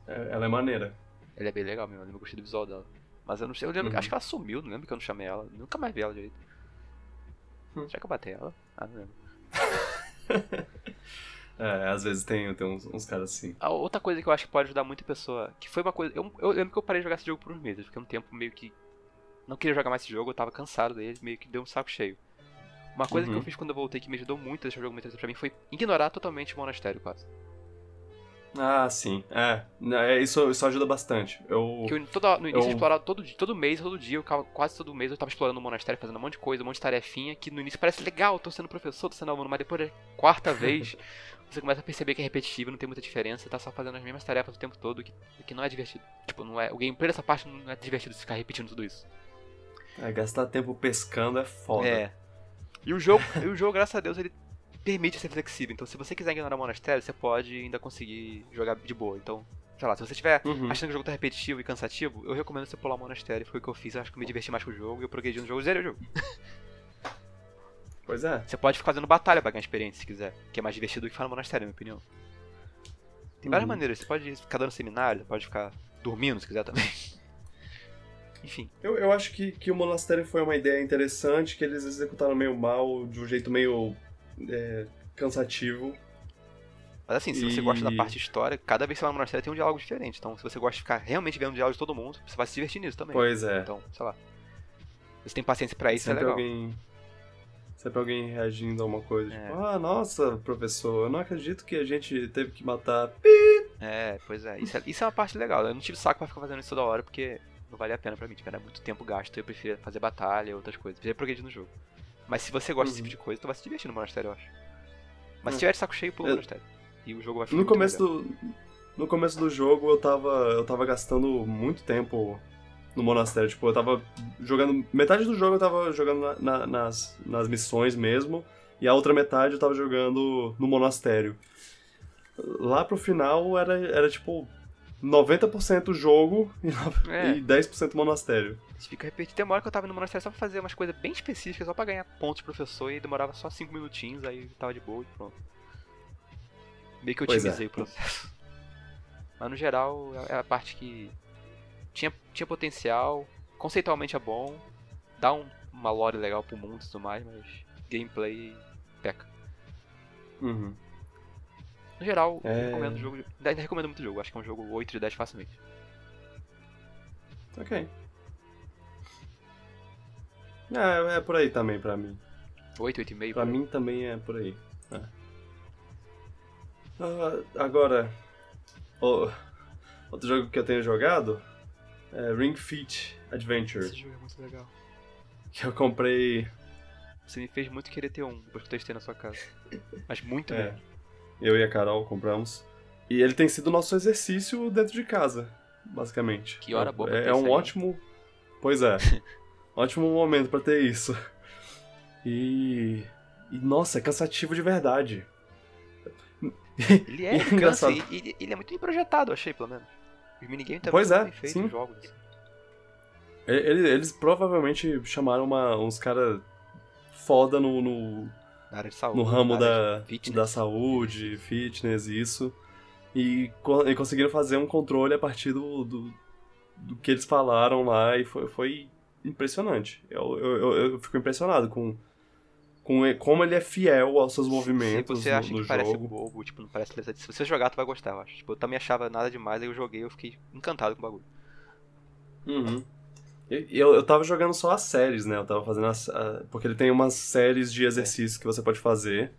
É, ela é maneira. Ele é bem legal mesmo, eu lembro gostei do visual dela. Mas eu não sei, eu lembro, Uhum. acho que ela sumiu, não lembro que eu não chamei ela. Nunca mais vi ela direito. Hum. Será que eu bati ela? Ah, não lembro. É, às vezes tem, tem uns, uns caras assim. A outra coisa que eu acho que pode ajudar muito a pessoa, que foi uma coisa. Eu, eu lembro que eu parei de jogar esse jogo por uns meses, fiquei um tempo meio que. Não queria jogar mais esse jogo, eu tava cansado dele, meio que deu um saco cheio. Uma coisa que Uhum. eu fiz quando eu voltei que me ajudou muito a deixar o jogo muito interessante pra mim foi ignorar totalmente o monastério, quase. Ah, sim. É, é isso, isso ajuda bastante. Eu. Que eu, toda, no início Eu- eu explorava todo, dia- todo mês, todo dia, eu ficava, quase todo mês eu tava explorando o monastério, fazendo um monte de coisa, um monte de tarefinha, que no início parece legal, tô sendo professor, tô sendo aluno, mas depois da quarta vez, você começa a perceber que é repetitivo, não tem muita diferença, tá só fazendo as mesmas tarefas o tempo todo, que, que não é divertido. Tipo, não é, o gameplay dessa parte não é divertido ficar repetindo tudo isso. É, gastar tempo pescando é foda. É. E o jogo, e o jogo, graças a Deus, ele permite ser flexível. Então, se você quiser ignorar o monastério, você pode ainda conseguir jogar de boa. Então, sei lá, se você estiver Uhum. achando que o jogo tá repetitivo e cansativo, eu recomendo você pular o monastério. Foi o que eu fiz, eu acho que eu me diverti mais com o jogo e eu progredi no jogo zerei o jogo. Pois é. Você pode ficar fazendo batalha pra ganhar experiência se quiser, que é mais divertido do que ficar no monastério, na minha opinião. Tem várias Uhum. maneiras, você pode ficar dando seminário, você pode ficar dormindo se quiser também. Enfim, Eu, eu acho que, que o monastério foi uma ideia interessante, que eles executaram meio mal, de um jeito meio é, cansativo. mas assim, se você E- gosta da parte história, cada vez que você vai no monastério tem um diálogo diferente. Então, se você gosta de ficar realmente vendo o diálogo de todo mundo, você vai se divertir nisso também. Pois é. Então, sei lá. Se você tem paciência pra isso, é sempre legal. alguém. Sempre alguém reagindo a uma coisa. É. Tipo, ah, nossa, professor, eu não acredito que a gente teve que matar. É, pois é. Isso, é. isso é uma parte legal. Eu não tive saco pra ficar fazendo isso toda hora, porque não valia a pena pra mim. Tipo, era muito tempo gasto. Eu preferia fazer batalha e outras coisas. Preferia progredir no jogo. Mas se você gosta desse Uhum. tipo de coisa, tu vai se divertir no monastério, eu acho. Mas É. se tiver de saco cheio, pula o Eu- monastério. E o jogo vai ficar No começo do. No começo do jogo eu tava. Eu tava gastando muito tempo no monastério. Tipo, eu tava jogando. Metade do jogo eu tava jogando na- na- nas, nas missões mesmo. E a outra metade eu tava jogando no monastério. Lá pro final era, era tipo 90% jogo e, É. e 10% monastério. Isso fica repetido. Tem uma hora que eu tava no monastério só pra fazer umas coisas bem específicas, só pra ganhar pontos professor, e demorava só 5 minutinhos, aí tava de boa e pronto. Meio que eu é. otimizei o processo. Mas no geral, é a parte que tinha, tinha potencial, conceitualmente é bom, dá um- uma lore legal pro mundo e tudo mais, mas gameplay peca. Uhum. No geral, eu É. recomendo o jogo. Ainda ainda recomendo muito o jogo, acho que é um jogo 8 de 10 facilmente. Ok. É, é por aí também pra mim. 8, 8,5 Pra mim também é por aí. É. Ah, agora, o- outro jogo que eu tenho jogado é Ring Fit Adventure, Esse jogo é muito legal. que eu comprei. Você me fez muito querer ter um, depois que eu testei na sua casa. Mas muito É, mesmo. Eu e a Carol compramos. E ele tem sido nosso exercício dentro de casa, basicamente. Que hora boa pra É, é um ótimo. Pois é. ótimo momento pra ter isso. E. E nossa, é cansativo de verdade. Ele é, ele Engraçado. cansa, ele, ele é muito projetado, achei, pelo menos. Os minigames também Pois é, bem feitos, sim. os jogos. assim. Ele- Eles, provavelmente chamaram uma- uns caras foda no, no, Na área de saúde. no ramo da, fitness. da saúde, fitness, isso. E, e conseguiram fazer um controle a partir do, do, do que eles falaram lá e foi, foi impressionante. Eu, eu, eu- fico impressionado com, com e- como ele é fiel aos seus movimentos Se você no, acha no que parece jogo. bobo, tipo, não parece. Se você jogar, tu vai gostar, eu acho. Tipo, eu também achava nada demais, aí eu joguei eu fiquei encantado com o bagulho. Uhum. Eu, eu tava jogando só as séries, né? Eu tava fazendo as. a- porque ele tem umas séries de exercícios que você pode fazer.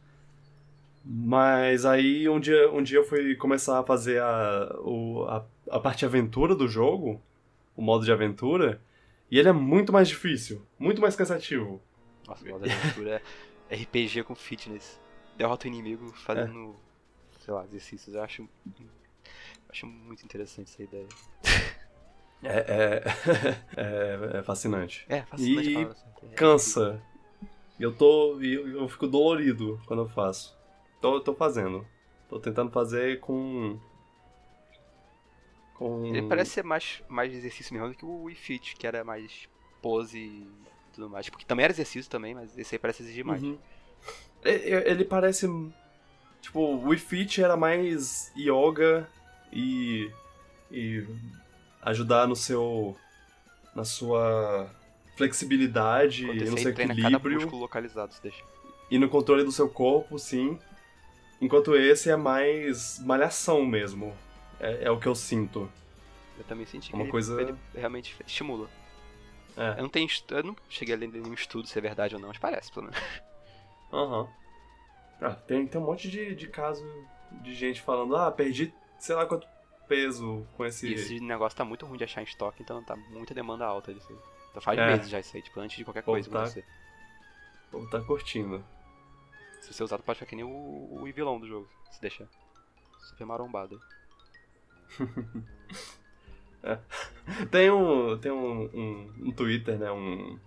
Mas aí um dia, um dia eu fui começar a fazer a, o, a, a parte aventura do jogo, o modo de aventura, e ele é muito mais difícil, muito mais cansativo. Nossa, o modo de aventura é RPG com fitness. Derrota o inimigo fazendo, sei lá, exercícios. Eu acho, eu acho muito interessante essa ideia. É, é, é, é fascinante. É, fascinante E Cansa. Eu tô. Eu, eu fico dolorido quando eu faço. Tô, tô fazendo. Tô tentando fazer com. Com. Ele parece ser mais, mais exercício mesmo do que o Wii Fit, que era mais pose e tudo mais. Porque também era exercício também, mas esse aí parece exigir mais. Uhum. E- e- Ele parece. Tipo, o Wii Fit era mais yoga e. e ajudar no seu. na sua flexibilidade e no seu equilíbrio localizado, deixa. e no controle do seu corpo, sim. Enquanto esse é mais malhação mesmo. É, é o que eu sinto. Eu também senti que Uma ele, coisa- ele realmente estimula. É. Eu não tenho eu não cheguei a ler nenhum estudo se é verdade ou não, mas parece, pelo menos. Aham. Ah, tem, tem um monte de, de caso de gente falando, ah, perdi sei lá quanto peso com esse. E esse negócio tá muito ruim de achar em estoque, então tá muita demanda alta aí. Então faz É. meses já isso aí, tipo, antes de qualquer Pô, coisa tá. acontecer. O povo tá curtindo. Se você usar, tu pode ficar que nem o, o vilão do jogo, se deixar. Super marombado. Tem um. Tem um, um, um Twitter, né? Um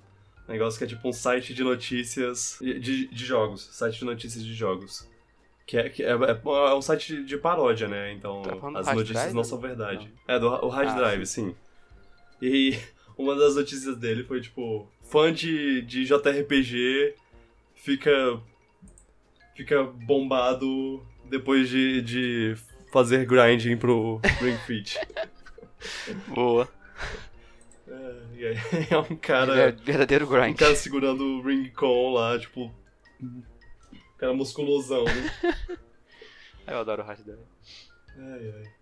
negócio que é tipo um site de notícias de, de, de jogos. Site de notícias de jogos. Que é, que é, é, é um site de, paródia, né? Então Tá as notícias Drive não são não? verdade. É, do o Hard Ah, Drive, sim. E uma das notícias dele foi tipo: fã de, de JRPG fica. fica bombado depois de, de fazer grinding pro Ring Fit. Boa. É, é um cara. É verdadeiro Um grind. cara segurando o ring con lá, tipo. Cara musculosão. Eu adoro o Drive. ai, ai.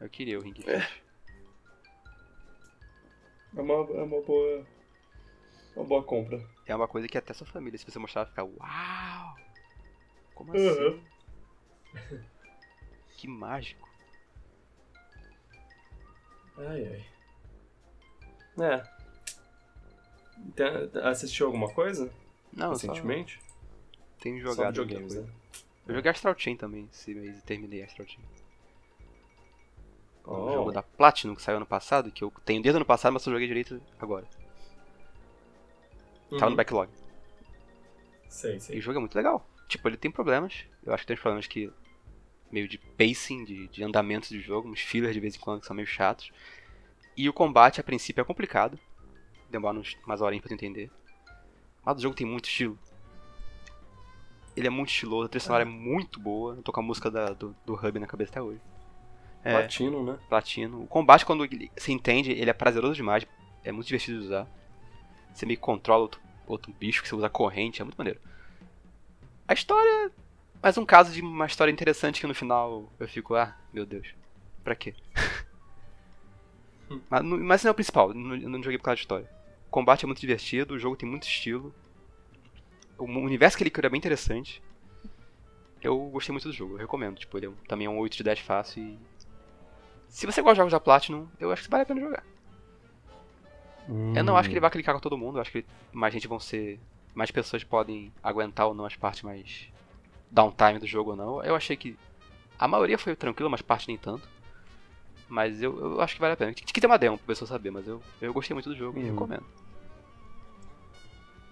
Eu queria o Ring Fit. É uma, é uma boa. Uma boa compra. É uma coisa que até sua família, se você mostrar, fica uau! Como Uhum. assim? Que mágico. Ai, ai. É. Tem- assistiu alguma coisa Não, eu só recentemente? tenho Só jogado videogames, alguma né? Eu joguei Astral Chain também esse mês e terminei Astral Chain. O Oh. jogo da Platinum que saiu ano passado, que eu tenho desde ano passado, mas só joguei direito agora. Tava Uhum. no backlog. Sei, E o sei. jogo é muito legal. Tipo, ele tem problemas. Eu acho que tem uns problemas que. meio de pacing, de, de andamento de jogo, uns fillers de vez em quando que são meio chatos. E o combate, a princípio, é complicado. Demora umas horinhas pra tu entender. Mas o jogo tem muito estilo. Ele é muito estiloso, a trilha sonora é muito boa. Eu tô com a música da- do, do Hub na cabeça até hoje. É, Latino, né? platino. O combate, quando se entende, ele é prazeroso demais. É muito divertido de usar. Você meio que controla outro, outro bicho que você usa corrente, é muito maneiro. A história. Mais um caso de uma história interessante que no final eu fico, ah, meu Deus, pra quê? mas, não- mas não é o principal, não- eu não joguei por causa da história. O combate é muito divertido, o jogo tem muito estilo. O universo que ele cria é bem interessante. Eu gostei muito do jogo, eu recomendo. Tipo, ele é um- também é um 8 de 10 fácil e se você gosta de jogos da Platinum, eu acho que vale a pena jogar. Eu não acho que ele vai clicar com todo mundo, eu acho que mais gente vão ser. Mais pessoas podem aguentar ou não as partes mais downtime do jogo ou não. Eu achei que. A maioria foi tranquila, mas parte nem tanto. Mas eu, eu acho que vale a pena. Tinha que ter uma demo pra pessoa saber, mas eu, eu gostei muito do jogo e Uhum. recomendo.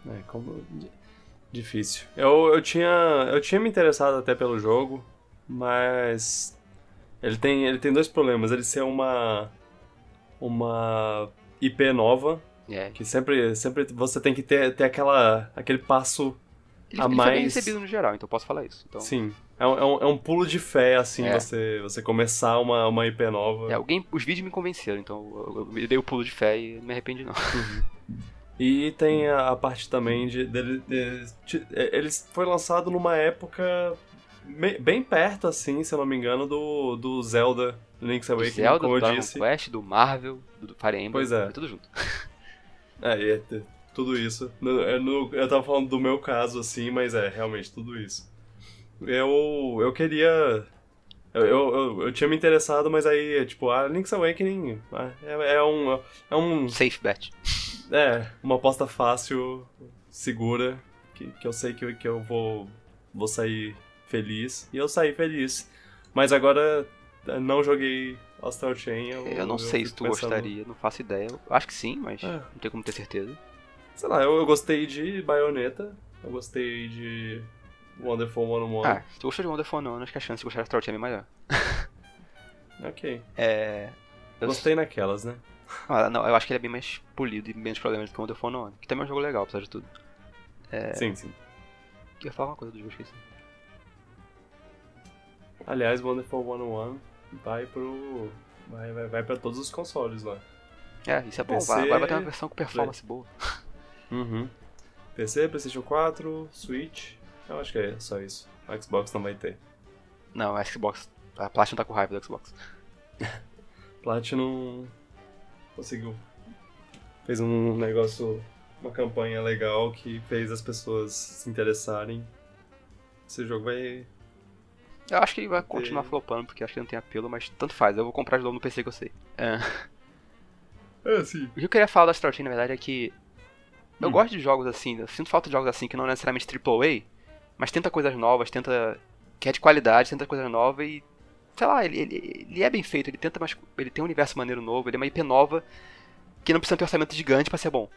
É, como... di- Difícil. Eu, eu, tinha, eu tinha me interessado até pelo jogo, mas. Ele tem, ele tem dois problemas. Ele ser uma. Uma IP nova, É. que sempre, sempre você tem que ter, ter aquela, aquele passo. Ele, A ele foi bem mais- recebido no geral, então posso falar isso. Então, Sim. É um, é um, é um pulo de fé, assim, É. você, você começar uma, uma IP nova. é, alguém, os vídeos me convenceram, então eu, eu dei o pulo de fé e não me arrependi não. E tem a, a parte também de, dele. de- de- ele foi lançado numa época me- bem perto, assim, se eu não me engano, do, do Zelda Link's Do Awakening, Zelda, como do eu disse. Quest, do Marvel, do Fire Emblem, Pois é. tudo junto. É, é tudo isso. No- eu, no- eu tava falando do meu caso, assim, mas é, realmente, tudo isso. Eu, eu queria. Eu, eu, eu, tinha me interessado, mas aí, tipo, a Link's Awakening ah, é, é um. É um. Safe bet. É, uma aposta fácil, segura, que, que eu sei que, eu- que eu vou, vou sair feliz. E eu saí feliz. Mas agora eh, não joguei Astral Chain eu, Eu não sei se tu pensando- gostaria, não faço ideia. Eu acho que sim, mas É. não tem como ter certeza. Sei lá, eu, eu gostei de Bayonetta, eu gostei de Wonderful 101. Ah, se tu gostou de Wonderful não, acho que a chance de gostar de Astral Chain é maior. Ok. É. Eu Gostei naquelas, né? Ah, não, eu acho que ele é bem mais polido e menos problemas do que o Wonderful One, que também é um jogo legal, apesar de tudo. Sim, sim. Eu ia falar uma coisa do jogo, esqueci. Aliás, Wonderful 101 vai pro. Vai, vai, vai pra todos os consoles lá. É, isso é bom, PC, vai, vai ter uma versão com performance boa. Uhum. PC, PlayStation 4, Switch. Eu acho que é só isso. O Xbox não vai ter. Não, a Xbox. A Platinum tá com raiva do Xbox. Platinum conseguiu. Fez um negócio, uma campanha legal que fez as pessoas se interessarem. Esse jogo vai. Eu acho que ele vai continuar Tem. flopando, porque acho que não tem apelo, mas tanto faz. Eu vou comprar de novo no PC que eu sei. É. É, sim. O que eu queria falar da Astral Chain, na verdade, é que eu Hum. gosto de jogos assim, eu sinto falta de jogos assim que não necessariamente AAA, mas tenta coisas novas, tenta. que é de qualidade, tenta coisa nova e. sei lá, ele, ele, ele é bem feito, ele tenta mais. ele tem um universo maneiro novo, ele é uma IP nova que não precisa ter um orçamento gigante pra ser bom.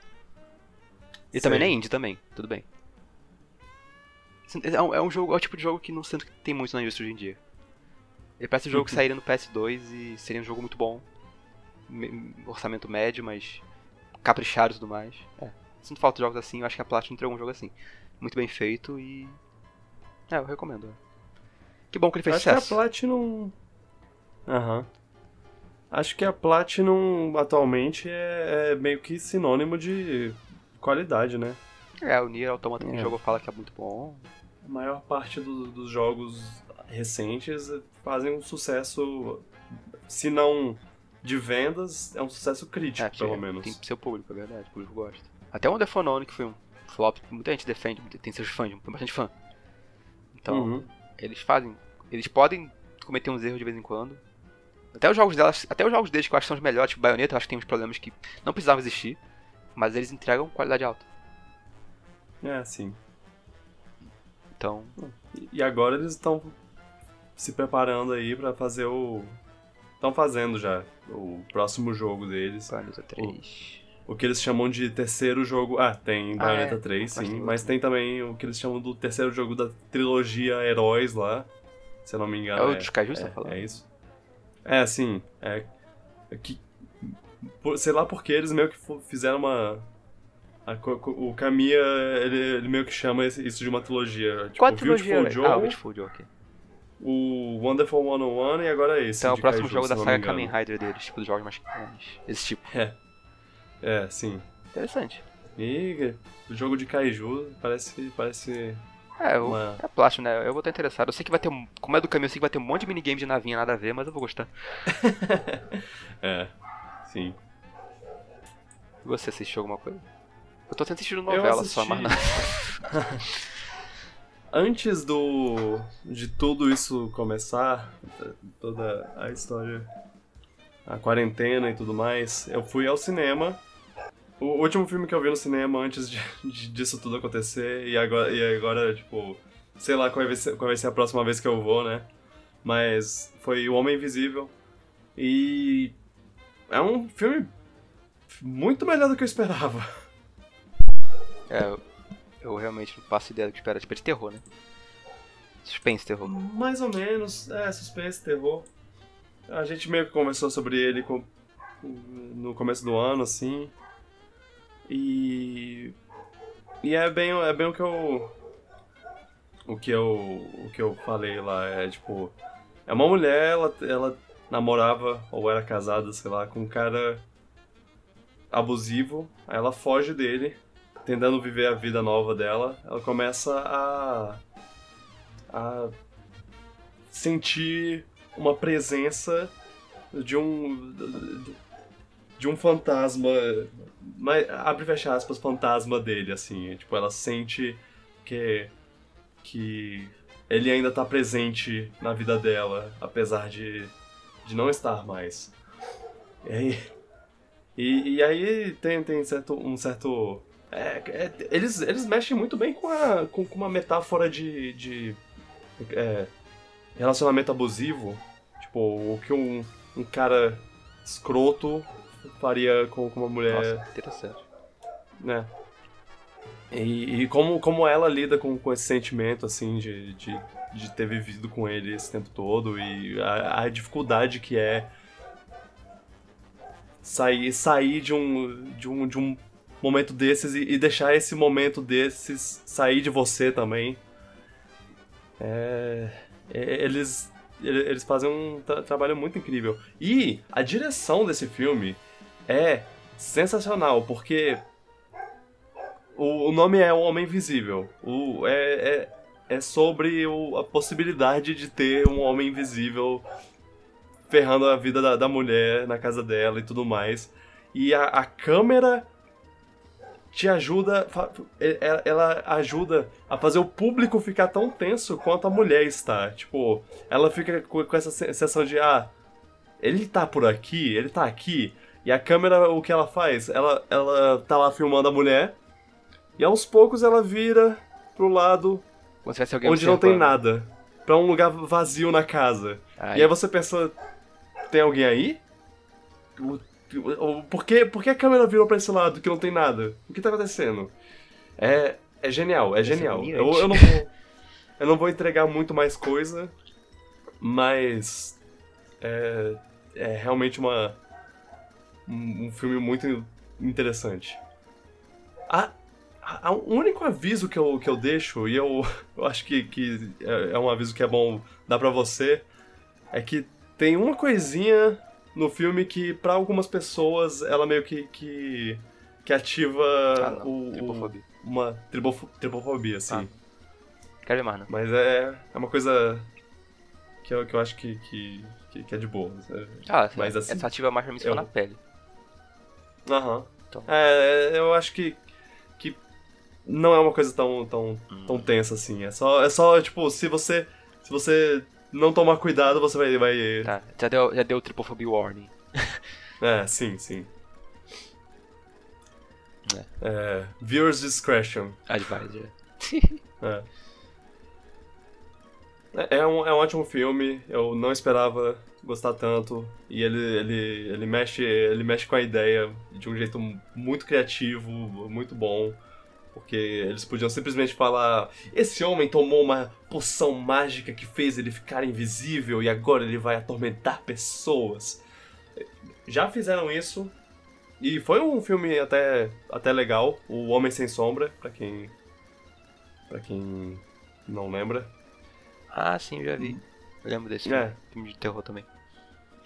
E também é indie também, tudo bem. É um, é um jogo, é o tipo de jogo que não sinto que tem muito na indústria hoje em dia. Ele parece um jogo que sairia no PS2 e seria um jogo muito bom. Me- orçamento médio, mas caprichado e tudo mais. É. Sinto falta de jogos assim, eu acho que a Platinum entregou um jogo assim. Muito bem feito e. É, eu recomendo. é. Que bom que ele fez Acho que a sucesso. Platinum. Aham. Acho que a Platinum atualmente é, é meio que sinônimo de qualidade, né? É, o Nier Automata que É. jogo fala que é muito bom. A maior parte do- dos jogos recentes fazem um sucesso, se não de vendas, é um sucesso crítico, É, pelo menos. tem seu público, é verdade, o público gosta. Até o Unknown, que foi um flop muita gente defende, tem seus fãs, tem bastante fã. Então, Uhum. eles fazem. Eles podem cometer uns erros de vez em quando. Até os jogos delas, até os jogos deles que eu acho que são os melhores, tipo Bayonetta, eu acho que tem uns problemas que não precisavam existir, mas eles entregam qualidade alta. É, sim. Então, E- agora eles estão se preparando aí pra fazer o. Estão fazendo já o próximo jogo deles. Bayonetta 3. O que eles chamam de terceiro jogo. Ah, tem Ah, Bayonetta é. 3, Mas sim. Mas tem também o que eles chamam do terceiro jogo da trilogia Heróis lá. Se eu não me É engano. o dos Kaiju, você é, tá falando? é isso. É, sim. É, é que, por- sei lá porque eles meio que fizeram uma. a o Kamiya, ele, ele meio que chama isso de uma trilogia. Tipo, Qual trilogia? Beautiful Joe, Ah, o Beautiful Joe, ok. o Wonderful 101 e agora esse. Então é o próximo Kaiju, jogo da saga. Kamen Rider deles, tipo, dos jogos mais. mais- Esse tipo. É. É, sim. Interessante. E o jogo de Kaiju parece. parece É, eu, uma. é plástico, né? Eu vou estar interessado. Eu sei que vai ter. um- Como é do caminho, eu sei que vai ter um monte de minigame de navinha nada a ver, mas eu vou gostar. é. Sim. Você assistiu alguma coisa? Eu tô assistindo novela só, mas nada. Antes do de tudo isso começar, toda a história, a quarentena e tudo mais, eu fui ao cinema. O último filme que eu vi no cinema antes de, de- disso tudo acontecer e agora, e agora tipo, sei lá qual vai, ser, qual vai ser a próxima vez que eu vou, né? Mas foi O Homem Invisível e é um filme muito melhor do que eu esperava. É, eu, realmente não faço ideia do que espera. Tipo, é de terror, né? Suspense terror. Mais ou menos, é, suspense, terror. A gente meio que conversou sobre ele com- no começo do ano, assim. E. E é bem, é bem o que eu. O que eu. O que eu falei lá. É tipo. É uma mulher, ela, ela namorava ou era casada, sei lá, com um cara abusivo. Aí ela foge dele, tentando viver a vida nova dela. Ela começa a a sentir uma presença de um de um fantasma, mas abre e fecha aspas, fantasma dele assim, tipo, ela sente que que ele ainda tá presente na vida dela, apesar de de não estar mais. E aí, e, e aí tem, tem certo, um certo é, é, eles, eles mexem muito bem com, a, com, com uma metáfora de, de é, relacionamento abusivo. Tipo, o que um, um cara escroto faria com, com uma mulher, Nossa, interessante. né? E, e como, como ela lida com, com esse sentimento, assim, de, de, de ter vivido com ele esse tempo todo e a, a dificuldade que é sair, sair de, um, de, um, de um momento desses e, e deixar esse momento desses sair de você também. É, é, eles, ele- eles fazem um tra- trabalho muito incrível. E a direção desse filme é sensacional, porque o, o nome é O Homem Invisível. O, é, é, é sobre o- a possibilidade de ter um homem invisível ferrando a vida da, da mulher na casa dela e tudo mais. E a, a câmera te ajuda. Ela ajuda a fazer o público ficar tão tenso quanto a mulher está. Tipo, ela fica com essa sensação de: ah, ele tá por aqui, ele tá aqui. E a câmera, o que ela faz? Ela, ela tá lá filmando a mulher. E aos poucos ela vira pro lado onde não tem nada. Pra um lugar vazio na casa. Aí, E aí você pensa, tem alguém aí? O- o- Por que, por que a câmera virou pra esse lado que não tem nada? O que tá acontecendo? É, é genial, é Isso é genial. Eu, eu não vou, eu não vou entregar muito mais coisa, mas é, é realmente uma um, um filme muito interessante. A, a- o único aviso que eu, que eu deixo, e eu, eu acho que, que é, é um aviso que é bom dar pra você, é que tem uma coisinha no filme que, pra algumas pessoas, ela meio que, que, que ativa Ah, o, o- uma tribofo- tripofobia, assim. Ah. Quero ver mais, não. Mas é, é uma coisa que eu, que eu acho que, que, que, é de boa. Ah, Mas assim, essa ativa mais pra mim se eu- na pele. Aham. Então. É, eu acho que, que não é uma coisa tão, tão, Hum. tão tensa assim. É só, é só, tipo, se você, se você não tomar cuidado, você vai... vai... Tá, já deu, já deu tripofobia warning. É, sim, sim. É, viewers discretion. Advisor. É. É, é um, é um ótimo filme, eu não esperava gostar tanto. E ele, ele, ele, mexe, ele mexe com a ideia de um jeito muito criativo, muito bom. Porque eles podiam simplesmente falar: esse homem tomou uma poção mágica que fez ele ficar invisível e agora ele vai atormentar pessoas. Já fizeram isso. E foi um filme até, até legal, O Homem Sem Sombra, pra quem Pra quem não lembra. Ah, sim, já vi. Eu lembro desse É. filme. de terror também.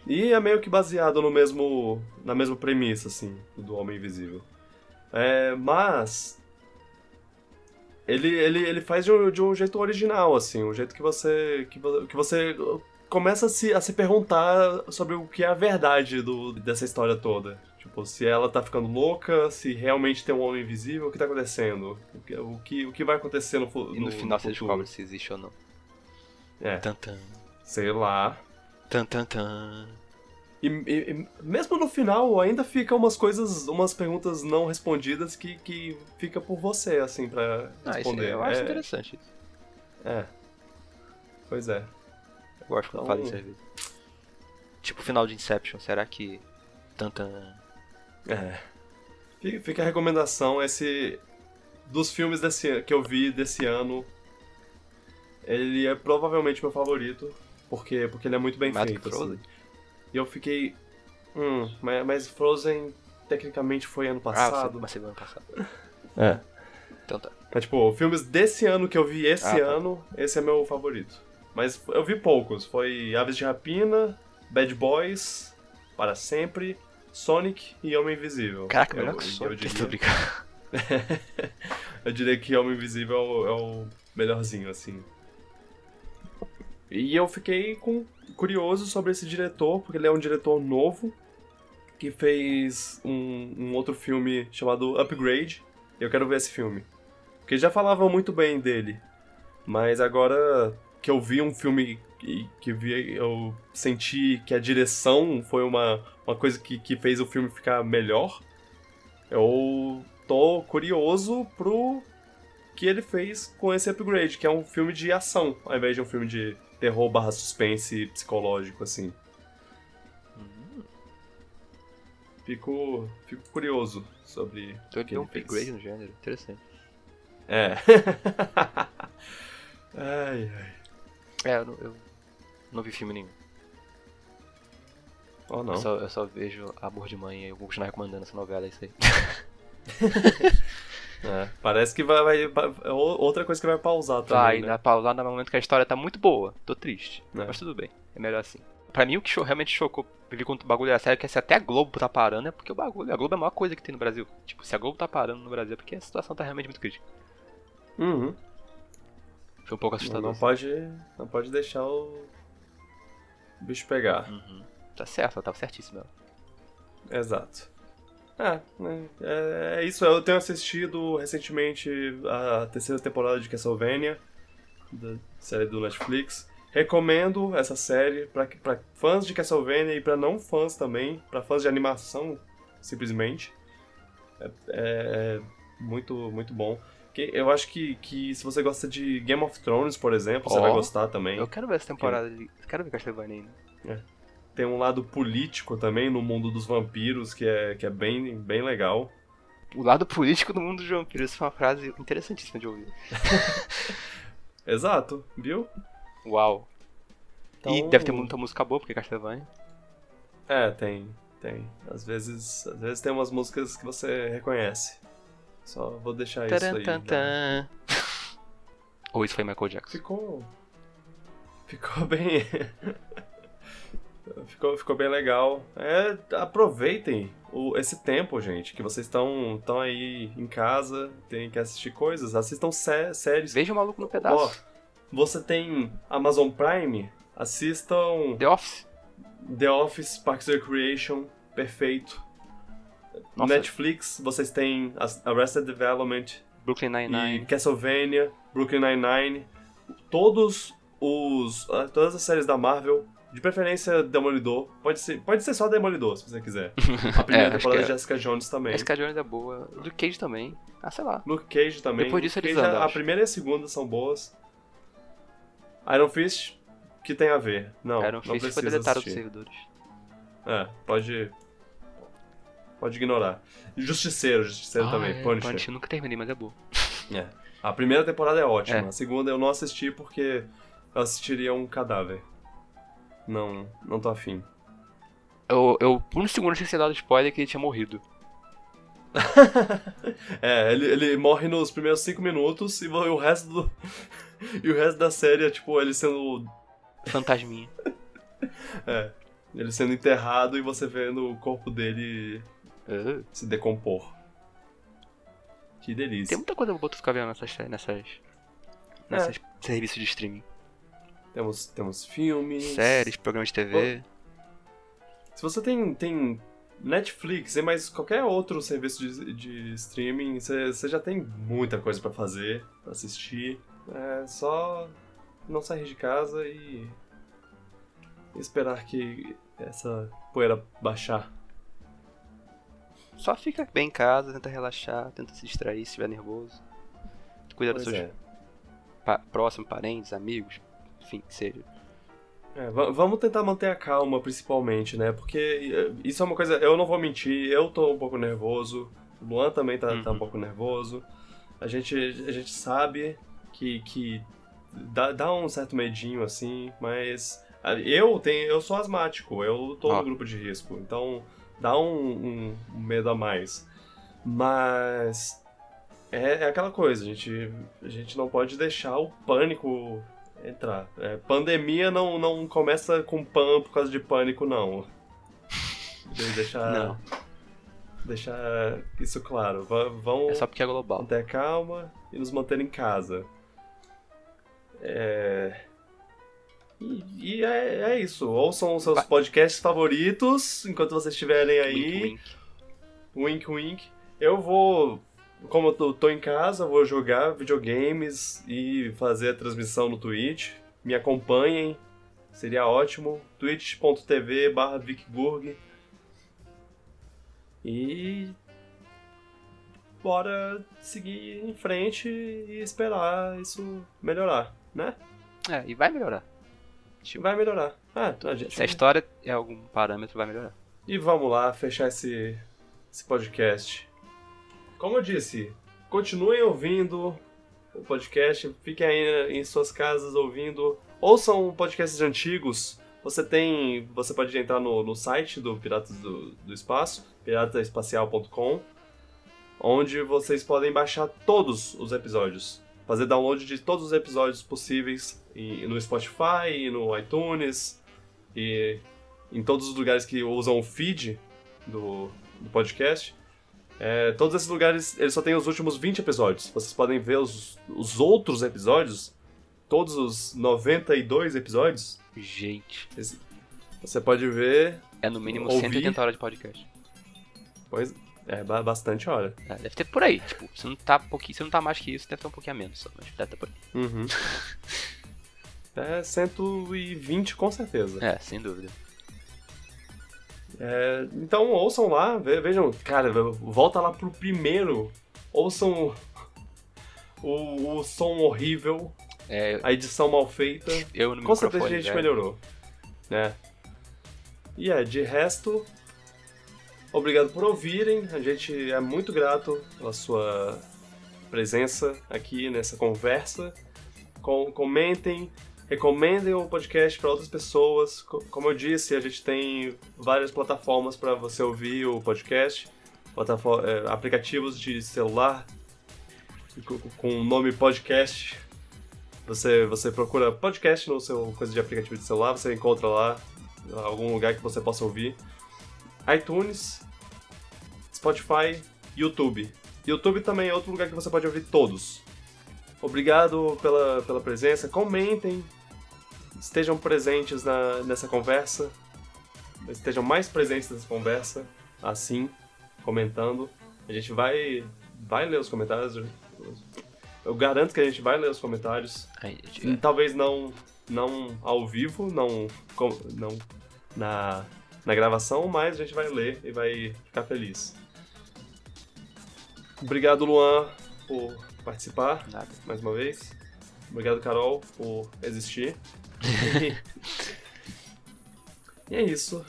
E é meio que baseado no mesmo. na mesma premissa, assim, do Homem Invisível. É, mas. Ele, ele, ele faz de um, de um jeito original, assim, um jeito que você. que, que você começa a se, a se perguntar sobre o que é a verdade do, dessa história toda. Tipo, se ela tá ficando louca, se realmente tem um homem invisível, o que tá acontecendo? O que, o que, o que vai acontecer no, fu- E no, final você futuro? descobre se existe ou não. É, sei lá. Tan tan tan. E, e- e mesmo no final, ainda fica umas coisas, umas perguntas não respondidas que, que fica por você, assim, pra Ah, responder. eu acho é, interessante isso. é. Pois é. Eu gosto quando Então- isso às vezes. Tipo o final de Inception, será que. Tan tan. É. Fica, fica a recomendação, esse. Dos filmes desse, que eu vi desse ano, ele é provavelmente meu favorito, porque, porque ele é muito bem Mais feito. que Frozen? Assim. E eu fiquei. Hum, mas, mas Frozen tecnicamente foi ano Ah, passado. você, mas ano passado. É. Então tá. É tipo, filmes desse ano que eu vi esse Ah, tá. ano, esse é meu favorito. Mas eu vi poucos. Foi Aves de Rapina, Bad Boys, Para Sempre, Sonic e Homem Invisível. Caraca, eu, melhor que eu, Sonic. diria, Tô brincando. eu diria que Homem Invisível é o, é o melhorzinho, assim. E eu fiquei com- curioso sobre esse diretor, porque ele é um diretor novo, que fez um, um outro filme chamado Upgrade. Eu quero ver esse filme. Porque já falavam muito bem dele. Mas agora que eu vi um filme que, que vi, eu senti que a direção foi uma, uma coisa que, que fez o filme ficar melhor. Eu tô curioso pro que ele fez com esse upgrade, que é um filme de ação, ao invés de um filme de terror barra suspense psicológico, assim. fico, fico curioso sobre Então o ele deu um upgrade no gênero, interessante. É. ai, ai. É, eu, não- eu não vi filme nenhum. Oh, não. Eu, só, eu só vejo Amor de Mãe e vou continuar recomendando essa novela, é isso aí. É, parece que vai, vai, vai- é o- Outra coisa que vai pausar também. Vai, né? pausar no momento que a história tá muito boa. Tô triste. É. Mas tudo bem. É melhor assim. Pra mim, o que realmente chocou, vi quando o bagulho era sério, é que se até a Globo tá parando, é porque o bagulho, a Globo é a maior coisa que tem no Brasil. Tipo, se a Globo tá parando no Brasil, é porque a situação tá realmente muito crítica. Uhum. Foi um pouco Não, assustador. não pode, não pode deixar o bicho pegar. Uhum. Tá certo, ela tava certíssima. Exato. É, é, é isso. Eu tenho assistido recentemente a terceira temporada de Castlevania, da série do Netflix. Recomendo essa série pra, pra fãs de Castlevania e pra não fãs também, pra fãs de animação, simplesmente. É, é muito, muito bom. Eu acho que, que se você gosta de Game of Thrones, por exemplo, você Ó, vai gostar também. Eu quero ver essa temporada de. Quero ver Castlevania ainda. Tem um lado político também no mundo dos vampiros, que é, que é bem, bem legal. O lado político do mundo dos vampiros. Essa foi uma frase interessantíssima de ouvir. Exato, viu? Uau. E Então- deve ter muita música boa, porque Castlevania. É, tem, tem. Às vezes, às vezes tem umas músicas que você reconhece. Só vou deixar isso aí. né? Tarantantan. Ou isso foi Michael Jackson. Ficou. Ficou bem. Ficou, ficou bem legal. É, aproveitem o, esse tempo, gente, que vocês estão estão aí em casa, tem que assistir coisas. Assistam sé séries. Veja o maluco no Ó, pedaço. você tem Amazon Prime? Assistam The Office. The Office, Parks and Recreation, perfeito. Nossa. Netflix, vocês têm Arrested Development Brooklyn Nine-Nine. Castlevania, Brooklyn Nine-Nine. Todos os ah, todas as séries da Marvel, de preferência Demolidor. Pode ser, pode ser só Demolidor, se você quiser. A primeira É, temporada de é. Jessica Jones também. Jessica Jones é boa. Luke Cage também. Ah, sei lá. Luke Cage também. Depois disso Luke eles Cage, andam, a, acho. primeira e a segunda são boas. Iron Fist, que tem a ver? Não, Iron não Fist foi precisa deletado dos servidores. É, pode. Pode ignorar. Justiceiro, Justiceiro Ah, também, é, Punisher. Punisher nunca terminei, mas é boa. É. A primeira temporada é ótima, É. a segunda eu não assisti porque eu assistiria um cadáver. Não, não tô afim. Eu, eu por um segundo achei que você dado spoiler que ele tinha morrido. É, ele, ele morre nos primeiros cinco minutos e o resto do. e o resto da série é tipo ele sendo. Fantasminha. É. Ele sendo enterrado e você vendo o corpo dele Ah. se decompor. Que Tem delícia. muita coisa boa tu ficar vendo nessas, nessas, nessas serviços de streaming. Temos, temos filmes. Séries, programas de TV. Se você tem, tem Netflix e mais qualquer outro serviço de, de streaming, você já tem muita coisa pra fazer, pra assistir. É só não sair de casa e esperar que essa poeira baixar. Só fica bem em casa, tenta relaxar, tenta se distrair se estiver nervoso. Cuida dos Pois seus é. pa- próximos, parentes, amigos, enfim, que seja. É, va- vamos tentar manter a calma, principalmente, né? Porque eh, isso é uma coisa. Eu não vou mentir, eu tô um pouco nervoso. O Luan também tá, tá um Uhum. pouco nervoso. A gente, a gente sabe que, que dá, dá um certo medinho, assim, mas. ah, Eu tenho. Eu sou asmático, eu tô Ó. no grupo de risco, então dá um, um- um medo a mais. Mas. É, é aquela coisa, a gente, a gente não pode deixar o pânico entrar. É, pandemia não, não começa com pan por causa de pânico, não. De- Deixar, Não. deixar isso claro. Va- vão É só porque é global. a calma e nos manter em casa. É... E, e é, é isso. Ouçam os seus podcasts favoritos enquanto vocês estiverem aí. Wink, wink. Wink, wink. Eu vou. Como eu tô, tô em casa, vou jogar videogames e fazer a transmissão no Twitch. Me acompanhem, seria ótimo. twitch.tv barra VicGurg. E. Bora seguir em frente e esperar isso melhorar, né? É, e vai melhorar. Tipo, Vai melhorar. Ah, a gente. se a história é algum parâmetro, vai melhorar. E vamos lá fechar esse, esse podcast. Como eu disse, continuem ouvindo o podcast, fiquem aí em suas casas ouvindo. Ouçam podcasts antigos. Você tem. Você pode entrar no, no site do Piratas do, do Espaço, pirataespacial.com, onde vocês podem baixar todos os episódios. Fazer download de todos os episódios possíveis e, no Spotify, e no iTunes, e em todos os lugares que usam o feed do, do podcast. É, todos esses lugares, eles só tem os últimos 20 episódios. Vocês podem ver os, os outros episódios, todos os 92 episódios. Gente, esse- Você pode ver, é no mínimo Ouvi. 180 horas de podcast. pois é ba- bastante hora. É, deve ter por aí, tipo, se não tá pouquinho, se não tá mais que isso, deve ter um pouquinho a menos só, mas deve ter por aí. Uhum. É 120 com certeza. É, sem dúvida. É, então ouçam lá, ve- vejam, cara, volta lá pro primeiro, ouçam o, o som horrível, É, a edição mal feita, eu no com certeza a gente velho. melhorou, né? E é, de resto, obrigado por ouvirem, a gente é muito grato pela sua presença aqui nessa conversa, Com- comentem, recomendem o podcast para outras pessoas. Co- Como eu disse, a gente tem várias plataformas para você ouvir o podcast, é, aplicativos de celular co- com o nome podcast. Você, você procura podcast no seu coisa de aplicativo de celular, você encontra lá algum lugar que você possa ouvir. iTunes, Spotify, YouTube. YouTube também é outro lugar que você pode ouvir todos. Obrigado pela, pela presença. Comentem. Estejam presentes na, nessa conversa. Estejam mais presentes nessa conversa. Assim, comentando. A gente vai, vai ler os comentários. Eu garanto que a gente vai ler os comentários. Gente, Talvez não, não ao vivo, não, não na, na gravação, mas a gente vai ler e vai ficar feliz. Obrigado, Luan, por participar nada. mais uma vez. Obrigado, Carol, por existir. e é isso.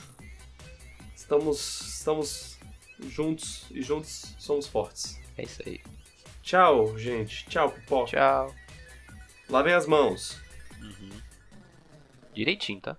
Estamos, estamos juntos e juntos somos fortes. É isso aí. Tchau, gente. Tchau, pipoca. Tchau. Lavem as mãos. Direitinho, tá?